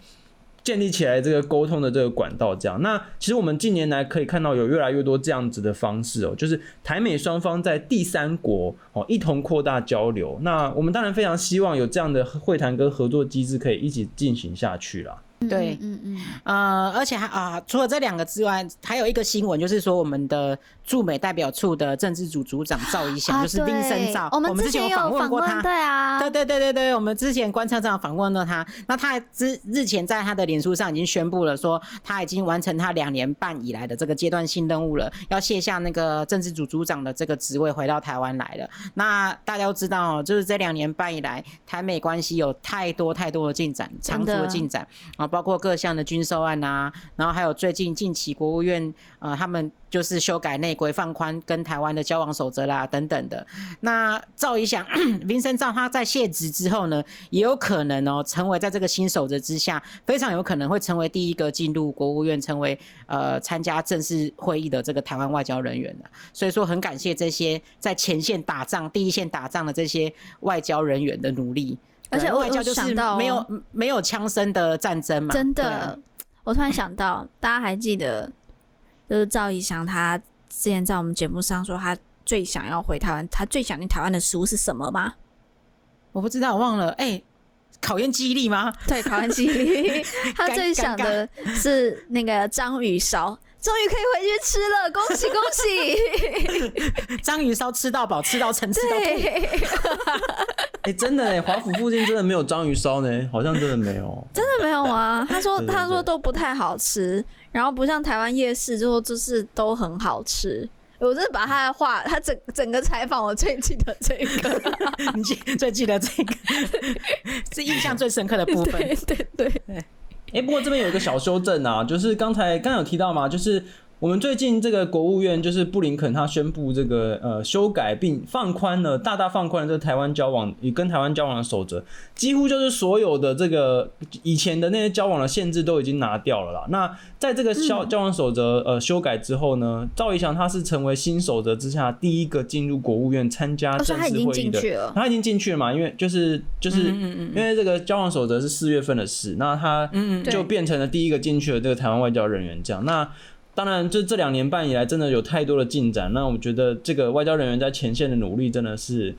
建立起来这个沟通的这个管道。这样，那其实我们近年来可以看到有越来越多这样子的方式哦，就是台美双方在第三国哦一同扩大交流。那我们当然非常希望有这样的会谈跟合作机制可以一起进行下去啦。对，嗯嗯，呃，而且还啊，除了这两个之外，还有一个新闻，就是说我们的驻美代表处的政治组组长赵一翔，就是林森赵，我们之前有访问过他，对啊，对对对对对，我们之前观察上访问了他，那他之日前在他的脸书上已经宣布了，说他已经完成他两年半以来的这个阶段性任务了，要卸下那个政治组组长的这个职位，回到台湾来了。那大家都知道哦，就是这两年半以来，台美关系有太多太多的进展，长足的进展啊。包括各项的军售案啊，然后还有最近近期国务院呃，他们就是修改内规放宽跟台湾的交往守则啦等等的。那赵一翔、林森赵他在卸职之后呢，也有可能哦，成为在这个新守则之下，非常有可能会成为第一个进入国务院，成为呃参加正式会议的这个台湾外交人员的。所以说很感谢这些在前线打仗、第一线打仗的这些外交人员的努力。而且我就想到没有没有枪声的战争嘛，真的，我突然想到，大家还记得，就是赵一翔他之前在我们节目上说，他最想要回台湾，他最想念台湾的食物是什么吗？我不知道，我忘了。哎、欸，考验记忆力吗？对，考验记忆力。他最想的是那个章鱼烧。终于可以回去吃了，恭喜恭喜！章鱼烧吃到饱，吃到撑，吃到吐。哎、欸，真的哎，华府附近真的没有章鱼烧呢，好像真的没有。真的没有啊？他说他说都不太好吃，然后不像台湾夜市，之后就是都很好吃。我真的把他的话，他整整个采访，我最记得这个，你记最记得这个，是印象最深刻的部分。对对对。哎、不过这边有一个小修正啊，就是刚才刚有提到嘛，就是。我们最近这个国务院就是布林肯他宣布这个呃修改并放宽了，大大放宽了这个台湾交往与跟台湾交往的守则，几乎就是所有的这个以前的那些交往的限制都已经拿掉了啦。那在这个交交往守则呃修改之后呢，赵一翔他是成为新守则之下第一个进入国务院参加正式会议的，他已经进去了嘛？因为就是就是因为这个交往守则是四月份的事，那他就变成了第一个进去的这个台湾外交人员这样那。当然，这这两年半以来，真的有太多的进展。那我觉得这个外交人员在前线的努力，真的是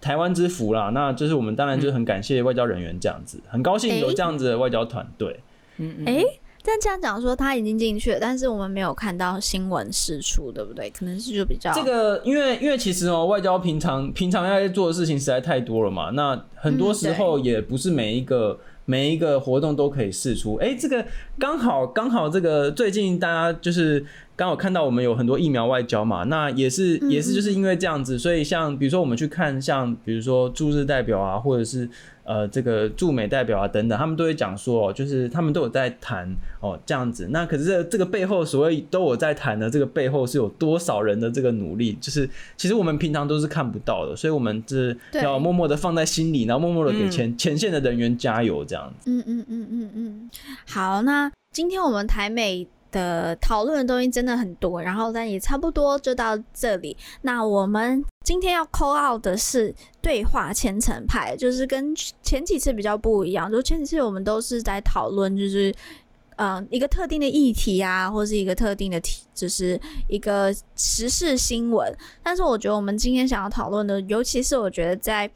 台湾之福啦。那就是我们当然就是很感谢外交人员这样子，很高兴有这样子的外交团队。嗯嗯。哎，但这样讲说他已经进去了，但是我们没有看到新闻释出，对不对？可能是就比较这个，因为因为其实哦，外交平常平常要做的事情实在太多了嘛。那很多时候也不是每一个。每一个活动都可以试出，哎、这个刚好刚好，这个最近大家就是刚好看到我们有很多疫苗外交嘛，那也是也是就是因为这样子，所以像比如说我们去看像比如说驻日代表啊，或者是。呃，这个驻美代表啊，等等，他们都会讲说，就是他们都有在谈哦，这样子。那可是这这个背后所谓都有在谈的，这个背后是有多少人的这个努力？就是其实我们平常都是看不到的，所以我们是要默默的放在心里，然后默默的给前、嗯、前线的人员加油，这样子。嗯嗯嗯嗯嗯。好，那今天我们台美的讨论的东西真的很多，然后但也差不多就到这里。那我们今天要 call out 的是对话千层派，就是跟前几次比较不一样。就前几次我们都是在讨论，就是嗯、一个特定的议题啊，或是一个特定的题，就是一个时事新闻。但是我觉得我们今天想要讨论的，尤其是我觉得在。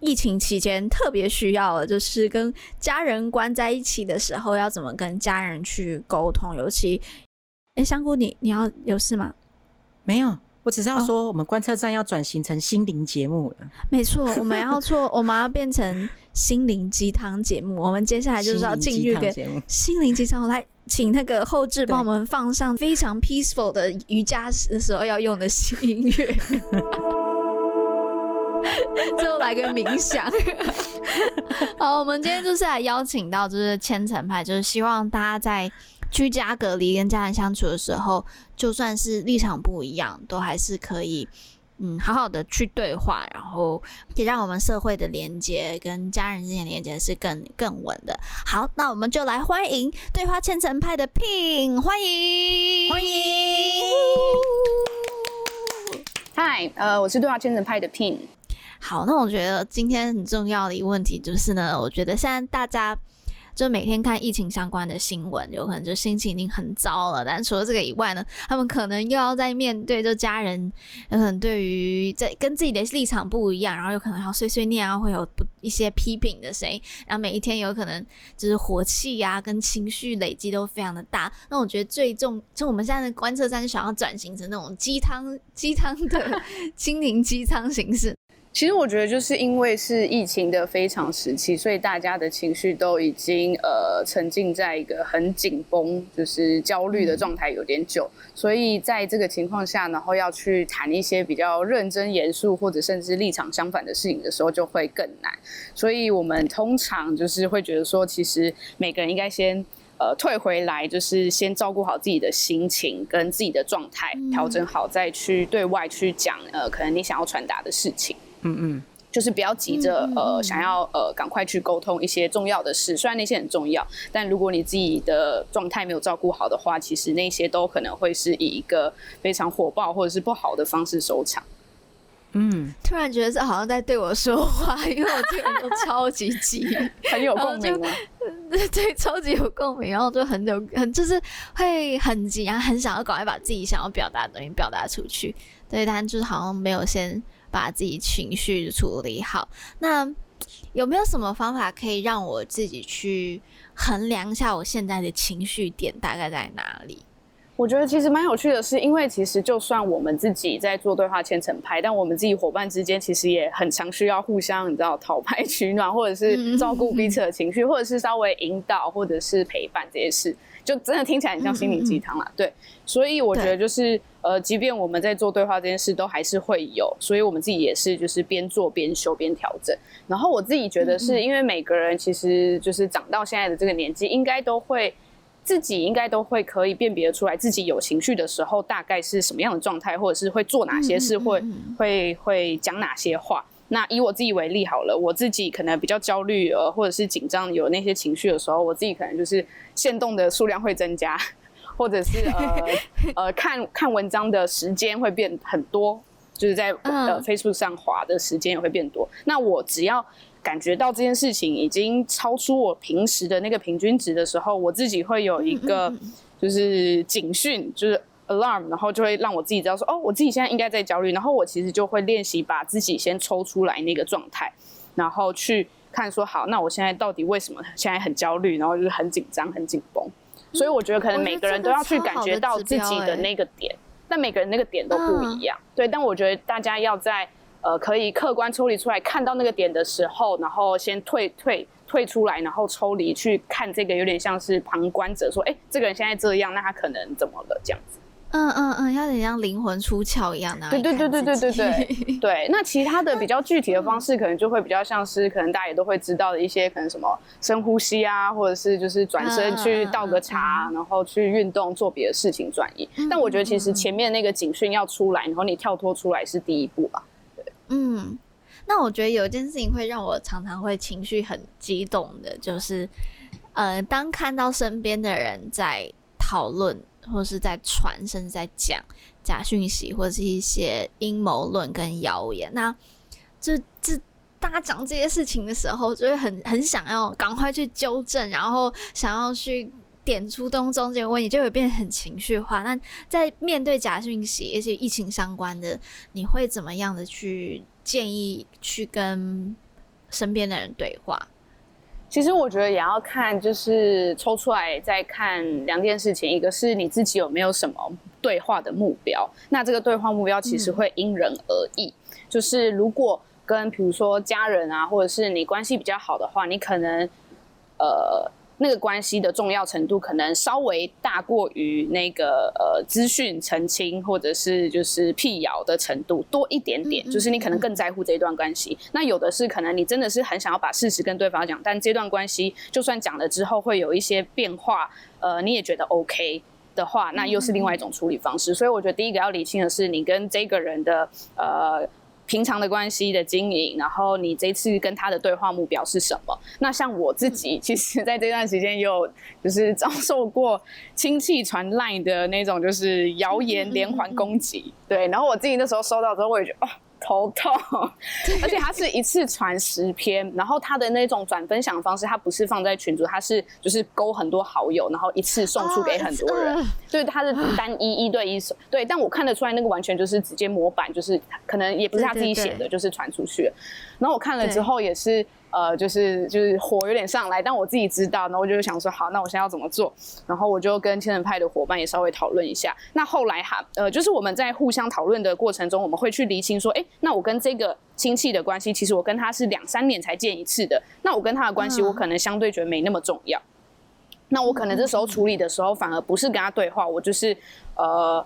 疫情期间特别需要的，就是跟家人关在一起的时候，要怎么跟家人去沟通。尤其，香菇，你你要有事吗？没有，我只是要说，我们观测站要转型成心灵节目了。哦、没错，我们要做，我们要变成心灵鸡汤节目。我们接下来就是要进入个心灵鸡汤。我来请那个后置帮我们放上非常 peaceful 的瑜伽的时候要用的新音乐。最后来个冥想。好，我们今天就是来邀请到就是千层派，就是希望大家在居家隔离跟家人相处的时候，就算是立场不一样，都还是可以嗯好好的去对话，然后也让我们社会的连接跟家人之间的连接是更更稳的。好，那我们就来欢迎对话千层派的 Pin，欢迎欢迎。嗨，呃，我是对话千层派的 Pin。好，那我觉得今天很重要的一个问题就是呢，我觉得现在大家就每天看疫情相关的新闻，有可能就心情已经很糟了。但除了这个以外呢，他们可能又要在面对就家人，有可能对于在跟自己的立场不一样，然后有可能要碎碎念啊，会有不一些批评的声音，然后每一天有可能就是火气呀、啊、跟情绪累积都非常的大。那我觉得最重，就我们现在的观测站想要转型成那种鸡汤鸡汤的 心灵鸡汤形式。其实我觉得，就是因为是疫情的非常时期，所以大家的情绪都已经呃沉浸在一个很紧绷、就是焦虑的状态有点久，所以在这个情况下，然后要去谈一些比较认真严肃或者甚至立场相反的事情的时候，就会更难。所以我们通常就是会觉得说，其实每个人应该先呃退回来，就是先照顾好自己的心情跟自己的状态，调整好再去对外去讲呃可能你想要传达的事情。嗯嗯，就是不要急着呃，想要呃，赶快去沟通一些重要的事。虽然那些很重要，但如果你自己的状态没有照顾好的话，其实那些都可能会是以一个非常火爆或者是不好的方式收场。嗯，突然觉得这好像在对我说话，因为我这个人都超级急，很有共鸣吗？对，超级有共鸣，然后就很有很就是会很急然后，很想要赶快把自己想要表达的东西表达出去。对，但就是好像没有先。把自己情绪处理好，那有没有什么方法可以让我自己去衡量一下我现在的情绪点大概在哪里？我觉得其实蛮有趣的是，因为其实就算我们自己在做对话千层派，但我们自己伙伴之间其实也很常需要互相，你知道讨拍取暖，或者是照顾彼此的情绪，或者是稍微引导，或者是陪伴这些事，就真的听起来很像心灵鸡汤啦。对，所以我觉得就是呃，即便我们在做对话这件事，都还是会有，所以我们自己也是就是边做边修边调整。然后我自己觉得是因为每个人其实就是长到现在的这个年纪，应该都会。自己应该都会可以辨别出来，自己有情绪的时候大概是什么样的状态，或者是会做哪些事，会会会讲哪些话。那以我自己为例好了，我自己可能比较焦虑呃，或者是紧张，有那些情绪的时候，我自己可能就是限动的数量会增加，或者是呃 呃看看文章的时间会变很多，就是在呃 Facebook 上滑的时间也会变多。那我只要。感觉到这件事情已经超出我平时的那个平均值的时候，我自己会有一个就是警讯，就是 alarm，然后就会让我自己知道说，哦，我自己现在应该在焦虑，然后我其实就会练习把自己先抽出来那个状态，然后去看说，好，那我现在到底为什么现在很焦虑，然后就是很紧张、很紧绷。所以我觉得可能每个人都要去感觉到自己的那个点，但每个人那个点都不一样。对，但我觉得大家要在。呃，可以客观抽离出来，看到那个点的时候，然后先退退退出来，然后抽离去看这个，有点像是旁观者说，哎、欸，这个人现在这样，那他可能怎么了？这样子。嗯，嗯，嗯，要你像灵魂出窍一样。的对，对，对，对，对，对，对。那其他的比较具体的方式可能就会比较像是，可能大家也都会知道的一些，可能什么深呼吸啊，或者是就是转身去倒个茶，然后去运动，做别的事情转移。但我觉得其实前面那个警讯要出来，然后你跳脱出来是第一步吧？嗯，那我觉得有一件事情会让我常常会情绪很激动的，就是呃，当看到身边的人在讨论。或是在传，甚至在讲假讯息，或是一些阴谋论跟谣言，那这这大家讲这些事情的时候，就会很很想要赶快去纠正，然后想要去。点出东中这个问题，就会变得很情绪化。那在面对假讯息，而且疫情相关的，你会怎么样的去建议去跟身边的人对话？其实我觉得也要看，就是抽出来再看两件事情，一个是你自己有没有什么对话的目标，那这个对话目标其实会因人而异。嗯、就是如果跟比如说家人啊，或者是你关系比较好的话，你可能呃。那个关系的重要程度可能稍微大过于那个呃资讯澄清或者是就是辟谣的程度多一点点，就是你可能更在乎这一段关系。那有的是可能你真的是很想要把事实跟对方讲，但这段关系就算讲了之后会有一些变化，呃，你也觉得 OK 的话，那又是另外一种处理方式。所以我觉得第一个要理清的是你跟这个人的呃。平常的关系的经营，然后你这次跟他的对话目标是什么？那像我自己，其实在这段时间也有就是遭受过亲戚传 LINE 的那种就是谣言连环攻击，对，然后我自己那时候收到之后，我也觉得哦。头痛，而且他是一次传十篇，然后他的那种转分享方式，他不是放在群组，他是就是勾很多好友，然后一次送出给很多人，就是他是单一一对一送，对，但我看得出来那个完全就是直接模板，就是可能也不是他自己写的，就是传出去，然后我看了之后也是。呃，就是就是火有点上来，但我自己知道，然后我就想说，好，那我现在要怎么做？然后我就跟千人派的伙伴也稍微讨论一下。那后来哈，呃，就是我们在互相讨论的过程中，我们会去厘清说，哎，那我跟这个亲戚的关系，其实我跟他是两三年才见一次的。那我跟他的关系，我可能相对觉得没那么重要。那我可能这时候处理的时候，反而不是跟他对话，我就是呃。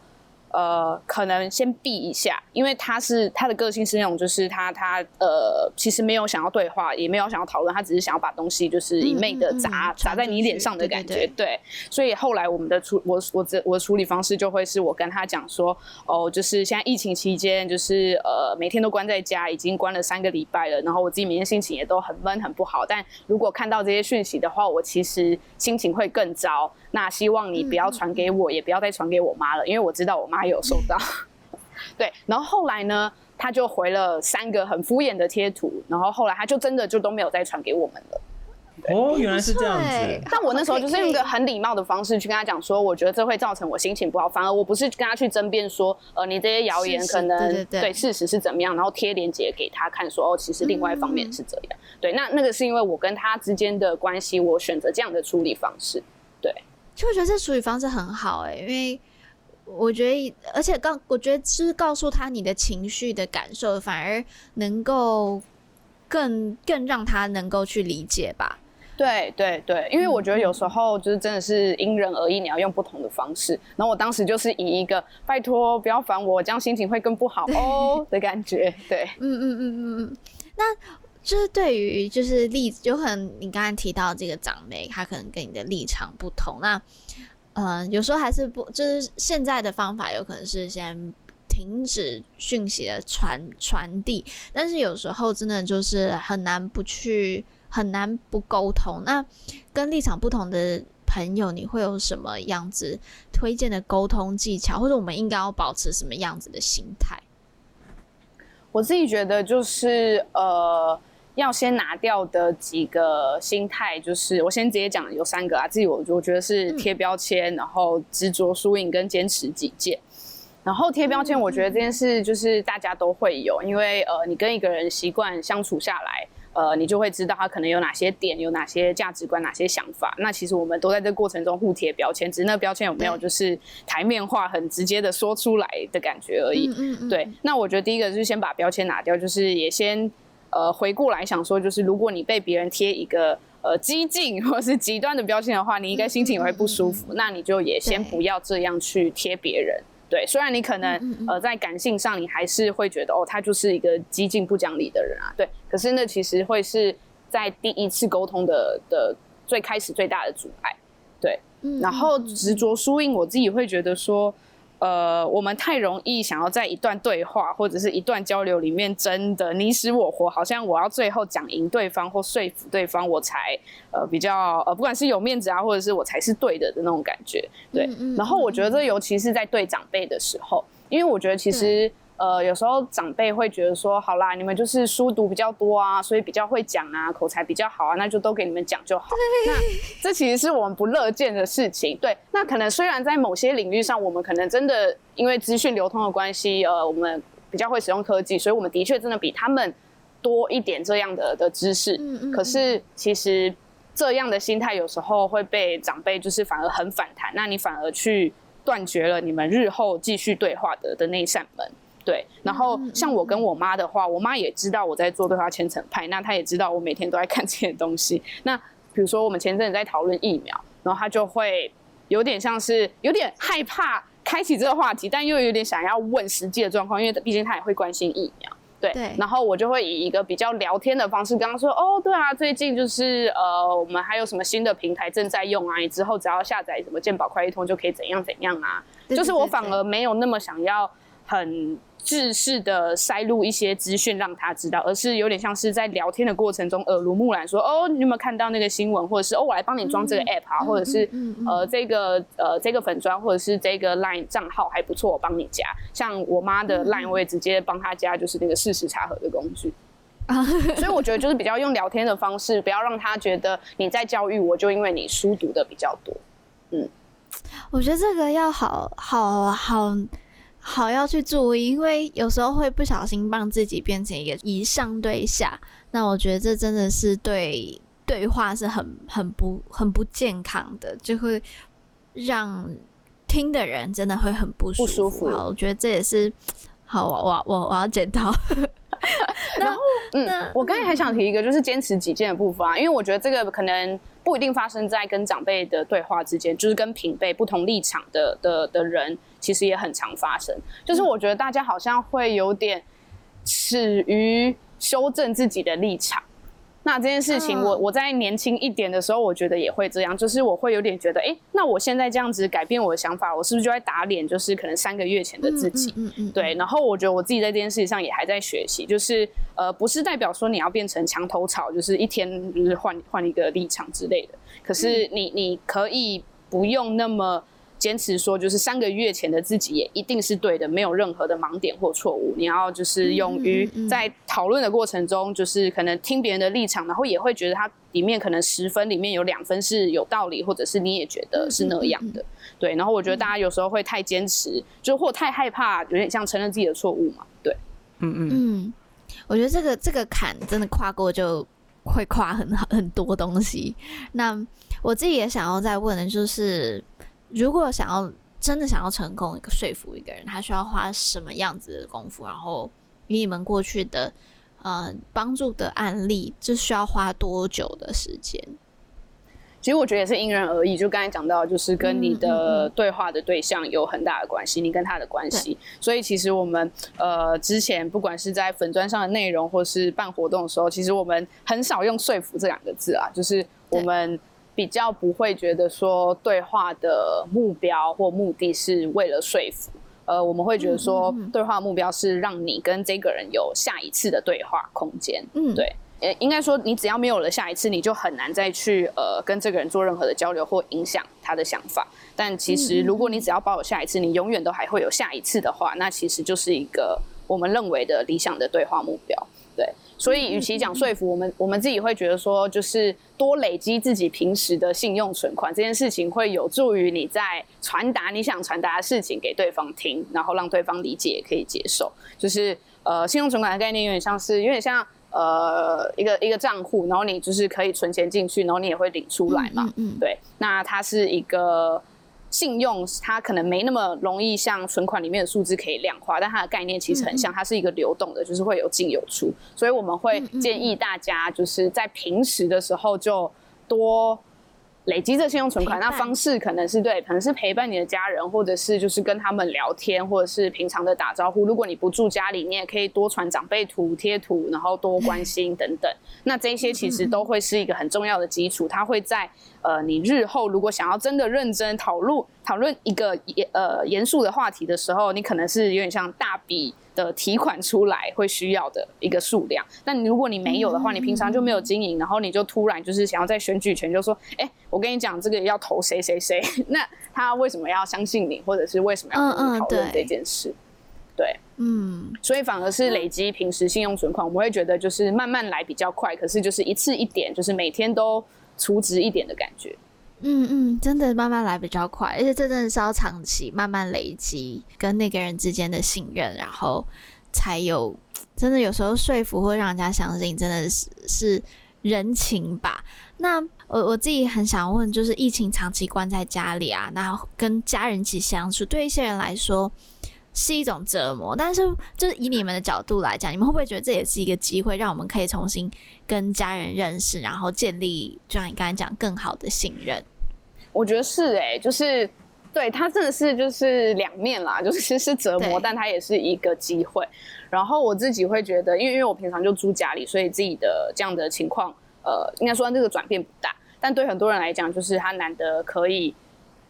呃，可能先避一下，因为他是他的个性是那种，就是他他呃，其实没有想要对话，也没有想要讨论，他只是想要把东西就是一昧的砸砸在你脸上的感觉，对，对，对，对。所以后来我们的处我我这我的处理方式就会是我跟他讲说，哦，就是现在疫情期间，就是呃每天都关在家，已经关了三个礼拜了，然后我自己每天心情也都很闷很不好。但如果看到这些讯息的话，我其实心情会更糟。那希望你不要传给我，也不要再传给我妈了，因为我知道我妈。有收到，对，然后后来呢，他就回了三个很敷衍的贴图，然后后来他就真的就都没有再传给我们了。哦，原来是这样子。但我那时候就是用一个很礼貌的方式去跟他讲说，我觉得这会造成我心情不好，反而我不是跟他去争辩说，呃，你这些谣言可能对，事实是怎么样，然后贴链接给他看说，哦，其实另外一方面是这样。嗯、对，那那个是因为我跟他之间的关系，我选择这样的处理方式。对，就我觉得这处理方式很好哎、欸，因为。我觉得，而且告，我觉得是告诉他你的情绪的感受，反而能够更更让他能够去理解吧。对对对，因为我觉得有时候就是真的是因人而异，你要用不同的方式。然后我当时就是以一个拜托不要烦我，这样心情会更不好哦 的感觉。对，嗯嗯嗯嗯嗯。那就是对于就是例子，有可能你刚才提到这个长辈，他可能跟你的立场不同。那嗯、呃，有时候还是不就是现在的方法，有可能是先停止讯息的传传递，但是有时候真的就是很难不去。很难不沟通。那跟立场不同的朋友，你会有什么样子推荐的沟通技巧，或者我们应该要保持什么样子的心态？我自己觉得就是呃，要先拿掉的几个心态，就是我先直接讲有三个啊。自己我我觉得是贴标签，嗯、然后执着输赢跟坚持己见。然后贴标签，我觉得这件事就是大家都会有，因为呃，你跟一个人习惯相处下来。呃，你就会知道他可能有哪些点，有哪些价值观，哪些想法。那其实我们都在这个过程中互贴标签，只是那标签有没有就是台面化、很直接的说出来的感觉而已。嗯嗯对，那我觉得第一个就是先把标签拿掉，就是也先呃回过来想说，就是如果你被别人贴一个呃激进或是极端的标签的话，你应该心情也会不舒服。那你就也先不要这样去贴别人。对，虽然你可能呃在感性上你还是会觉得哦，他就是一个激进不讲理的人啊，对。可是那其实会是在第一次沟通的的最开始最大的阻碍，对。然后执着输赢，我自己会觉得说。呃，我们太容易想要在一段对话或者是一段交流里面真的你死我活，好像我要最后讲赢对方或说服对方，我才呃比较呃不管是有面子啊，或者是我才是对的的那种感觉，对。然后我觉得这尤其是在对长辈的时候，因为我觉得其实。呃，有时候长辈会觉得说，好啦，你们就是书读比较多啊，所以比较会讲啊，口才比较好啊，那就都给你们讲就好。那这其实是我们不乐见的事情。对，那可能虽然在某些领域上，我们可能真的因为资讯流通的关系，呃，我们比较会使用科技，所以我们的确真的比他们多一点这样的的知识。嗯嗯。可是其实这样的心态有时候会被长辈就是反而很反弹，那你反而去断绝了你们日后继续对话的的那一扇门。对，然后像我跟我妈的话，我妈也知道我在做对话千层派，那她也知道我每天都在看这些东西。那比如说我们前阵子在讨论疫苗，然后她就会有点像是有点害怕开启这个话题，但又有点想要问实际的状况，因为毕竟她也会关心疫苗。对，对，然后我就会以一个比较聊天的方式跟她说：“哦，对啊，最近就是呃，我们还有什么新的平台正在用啊？你之后只要下载什么健保快易通就可以怎样怎样啊。”就是我反而没有那么想要很。制式的塞入一些资讯让他知道，而是有点像是在聊天的过程中耳濡目染，说哦，你有没有看到那个新闻，或者是哦，我来帮你装这个 app 啊，嗯、或者是、嗯嗯、呃这个呃这个粉砖，或者是这个 line 账号还不错，我帮你加。像我妈的 line，我也直接帮她加，就是那个事实查核的工具。嗯、所以我觉得就是比较用聊天的方式，不要让他觉得你在教育我，就因为你书读的比较多。嗯，我觉得这个要好好好。好，要去注意，因为有时候会不小心帮自己变成一个以上对下，那我觉得这真的是对对话是很很不很不健康的，就会让听的人真的会很不舒服。不舒服。好，我觉得这也是好，我我我我要检讨。然后，嗯，我刚才还想提一个，就是坚持己见的部分啊，因为我觉得这个可能不一定发生在跟长辈的对话之间，就是跟平辈不同立场的的的人。其实也很常发生，就是我觉得大家好像会有点耻于修正自己的立场。那这件事情我，我我在年轻一点的时候，我觉得也会这样，就是我会有点觉得，哎，那我现在这样子改变我的想法，我是不是就在打脸？就是可能三个月前的自己，嗯嗯，嗯，嗯对。然后我觉得我自己在这件事情上也还在学习，就是呃，不是代表说你要变成墙头草，就是一天就是换换一个立场之类的。可是你你可以不用那么。坚持说，就是三个月前的自己也一定是对的，没有任何的盲点或错误。你要就是勇于在讨论的过程中，就是可能听别人的立场，然后也会觉得它里面可能十分里面有两分是有道理，或者是你也觉得是那样的。对，然后我觉得大家有时候会太坚持，就或太害怕，有点像承认自己的错误嘛。对，嗯嗯嗯，我觉得这个这个坎真的跨过就会跨很很多东西。那我自己也想要再问的就是。如果想要真的想要成功一个说服一个人，他需要花什么样子的功夫？然后以你们过去的呃帮助的案例，这需要花多久的时间？其实我觉得也是因人而异，就刚才讲到，就是跟你的对话的对象有很大的关系，嗯嗯嗯，你跟他的关系。所以其实我们呃之前不管是在粉砖上的内容，或是办活动的时候，其实我们很少用说服这两个字啊，就是我们比较不会觉得说对话的目标或目的是为了说服，呃，我们会觉得说对话目标是让你跟这个人有下一次的对话空间。嗯，对。呃，应该说，你只要没有了下一次，你就很难再去呃跟这个人做任何的交流或影响他的想法。但其实，如果你只要保有下一次，你永远都还会有下一次的话，那其实就是一个我们认为的理想的对话目标。对，所以与其讲说服我们，我们自己会觉得说，就是多累积自己平时的信用存款，这件事情会有助于你在传达你想传达的事情给对方听，然后让对方理解也可以接受。就是呃，信用存款的概念有点像是有点像。呃，一个一个账户，然后你就是可以存钱进去，然后你也会领出来嘛。嗯，嗯，对，那它是一个信用，它可能没那么容易像存款里面的数字可以量化，但它的概念其实很像，它是一个流动的，就是会有进有出。所以我们会建议大家就是在平时的时候就多。累积这信用存款，那方式可能是对，可能是陪伴你的家人，或者是就是跟他们聊天，或者是平常的打招呼。如果你不住家里，你也可以多传长辈图、贴图，然后多关心等等。那这些其实都会是一个很重要的基础，它会在呃你日后如果想要真的认真讨论讨论一个严呃严肃的话题的时候，你可能是有点像大笔。的提款出来会需要的一个数量，但如果你没有的话，你平常就没有经营，然后你就突然就是想要在选举权就说，哎、欸，我跟你讲这个要投谁谁谁，那他为什么要相信你，或者是为什么要跟你讨论这件事？对，嗯，所以反而是累积平时信用存款，我们会觉得就是慢慢来比较快，可是就是一次一点，就是每天都储值一点的感觉。嗯嗯，真的慢慢来比较快，而且这真的是要长期慢慢累积跟那个人之间的信任，然后才有真的有时候说服或让人家相信，真的是是人情吧。那我我自己很想问，就是疫情长期关在家里啊，然后跟家人一起相处，对一些人来说是一种折磨，但是就是以你们的角度来讲，你们会不会觉得这也是一个机会，让我们可以重新跟家人认识，然后建立就像你刚才讲更好的信任？我觉得是哎、欸，就是对他真的是就是两面啦，就是其实是折磨，但他也是一个机会。然后我自己会觉得，因为因为我平常就住家里，所以自己的这样的情况，呃，应该说这个转变不大。但对很多人来讲，就是他难得可以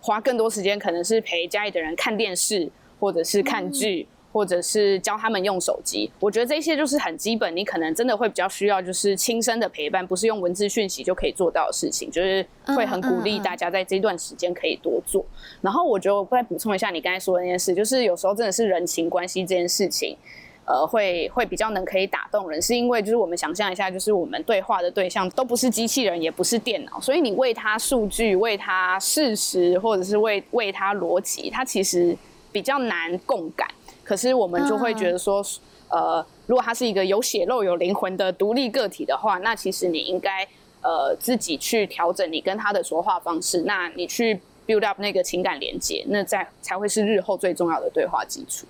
花更多时间，可能是陪家里的人看电视，或者是看剧。嗯或者是教他们用手机，我觉得这些就是很基本，你可能真的会比较需要，就是亲身的陪伴，不是用文字讯息就可以做到的事情，就是会很鼓励大家在这段时间可以多做。然后我就再补充一下你刚才说的那件事，就是有时候真的是人情关系这件事情，呃，会会比较能可以打动人，是因为就是我们想象一下，就是我们对话的对象都不是机器人，也不是电脑，所以你喂他数据、喂他事实，或者是喂喂他逻辑，他其实比较难共感。可是我们就会觉得说，呃，如果他是一个有血肉、有灵魂的独立个体的话，那其实你应该呃自己去调整你跟他的说话方式，那你去 build up 那个情感连接，那在才会是日后最重要的对话基础。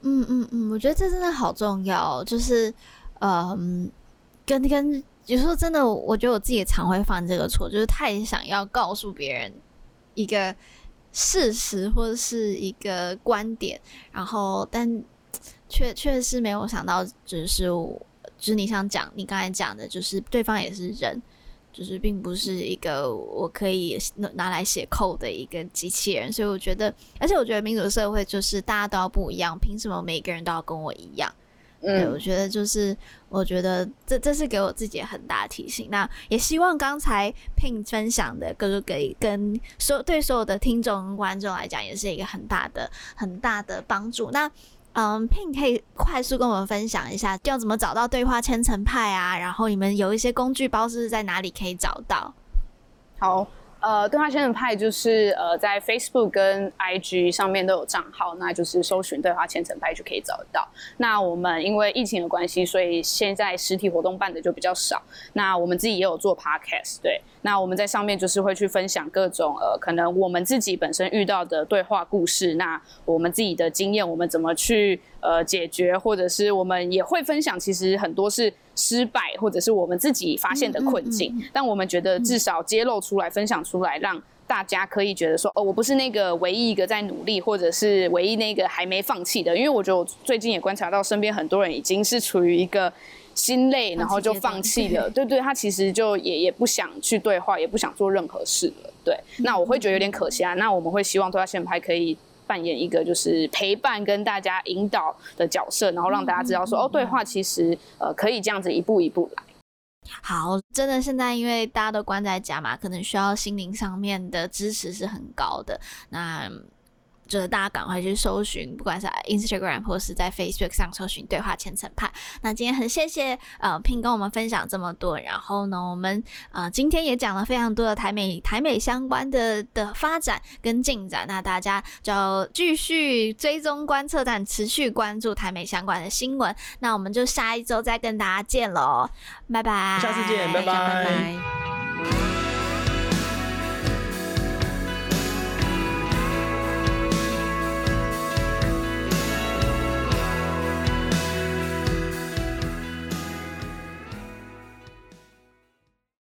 嗯嗯嗯，我觉得这真的好重要，就是嗯，跟跟有时候真的，我觉得我自己也常会犯这个错，就是太想要告诉别人一个。事实或者是一个观点，然后但却 确实没有想到，就是我就是你想讲，你刚才讲的，就是对方也是人，就是并不是一个我可以拿来写 code 的一个机器人，所以我觉得，而且我觉得民主社会就是大家都要不一样，凭什么每个人都要跟我一样？对，我觉得就是，我觉得这这是给我自己很大的提醒。那也希望刚才 Pink 分享的，哥哥给跟所对所有的听众跟观众来讲，也是一个很大的很大的帮助。那嗯，Pink 可以快速跟我们分享一下，要怎么找到对话千层派啊？然后你们有一些工具包是在哪里可以找到？好。呃，对话千层派就是呃，在 Facebook 跟 IG 上面都有账号，那就是搜寻对话千层派就可以找得到。那我们因为疫情的关系，所以现在实体活动办的就比较少。那我们自己也有做 Podcast，对。那我们在上面就是会去分享各种呃，可能我们自己本身遇到的对话故事，那我们自己的经验，我们怎么去呃解决，或者是我们也会分享，其实很多是失败，或者是我们自己发现的困境。嗯嗯嗯、但我们觉得至少揭露出来，嗯、分享出来，让大家可以觉得说，哦，我不是那个唯一一个在努力，或者是唯一那个还没放弃的。因为我觉得我最近也观察到，身边很多人已经是处于一个。心累，然后就放弃了。对对，他其实就也也不想去对话，也不想做任何事了。对，那我会觉得有点可惜啊。那我们会希望对话线拍可以扮演一个就是陪伴跟大家引导的角色，然后让大家知道说，哦，对话其实呃可以这样子一步一步来。好，真的现在因为大家都关在家嘛，可能需要心灵上面的支持是很高的。那就是大家赶快去搜寻，不管是 Instagram 或是在 Facebook 上搜寻“对话千层派”。那今天很谢谢呃 Pin 跟我们分享这么多，然后呢，我们呃今天也讲了非常多的台美台美相关的的发展跟进展。那大家就要继续追踪观测站，持续关注台美相关的新闻。那我们就下一周再跟大家见喽，拜拜，下次见，拜拜。拜拜。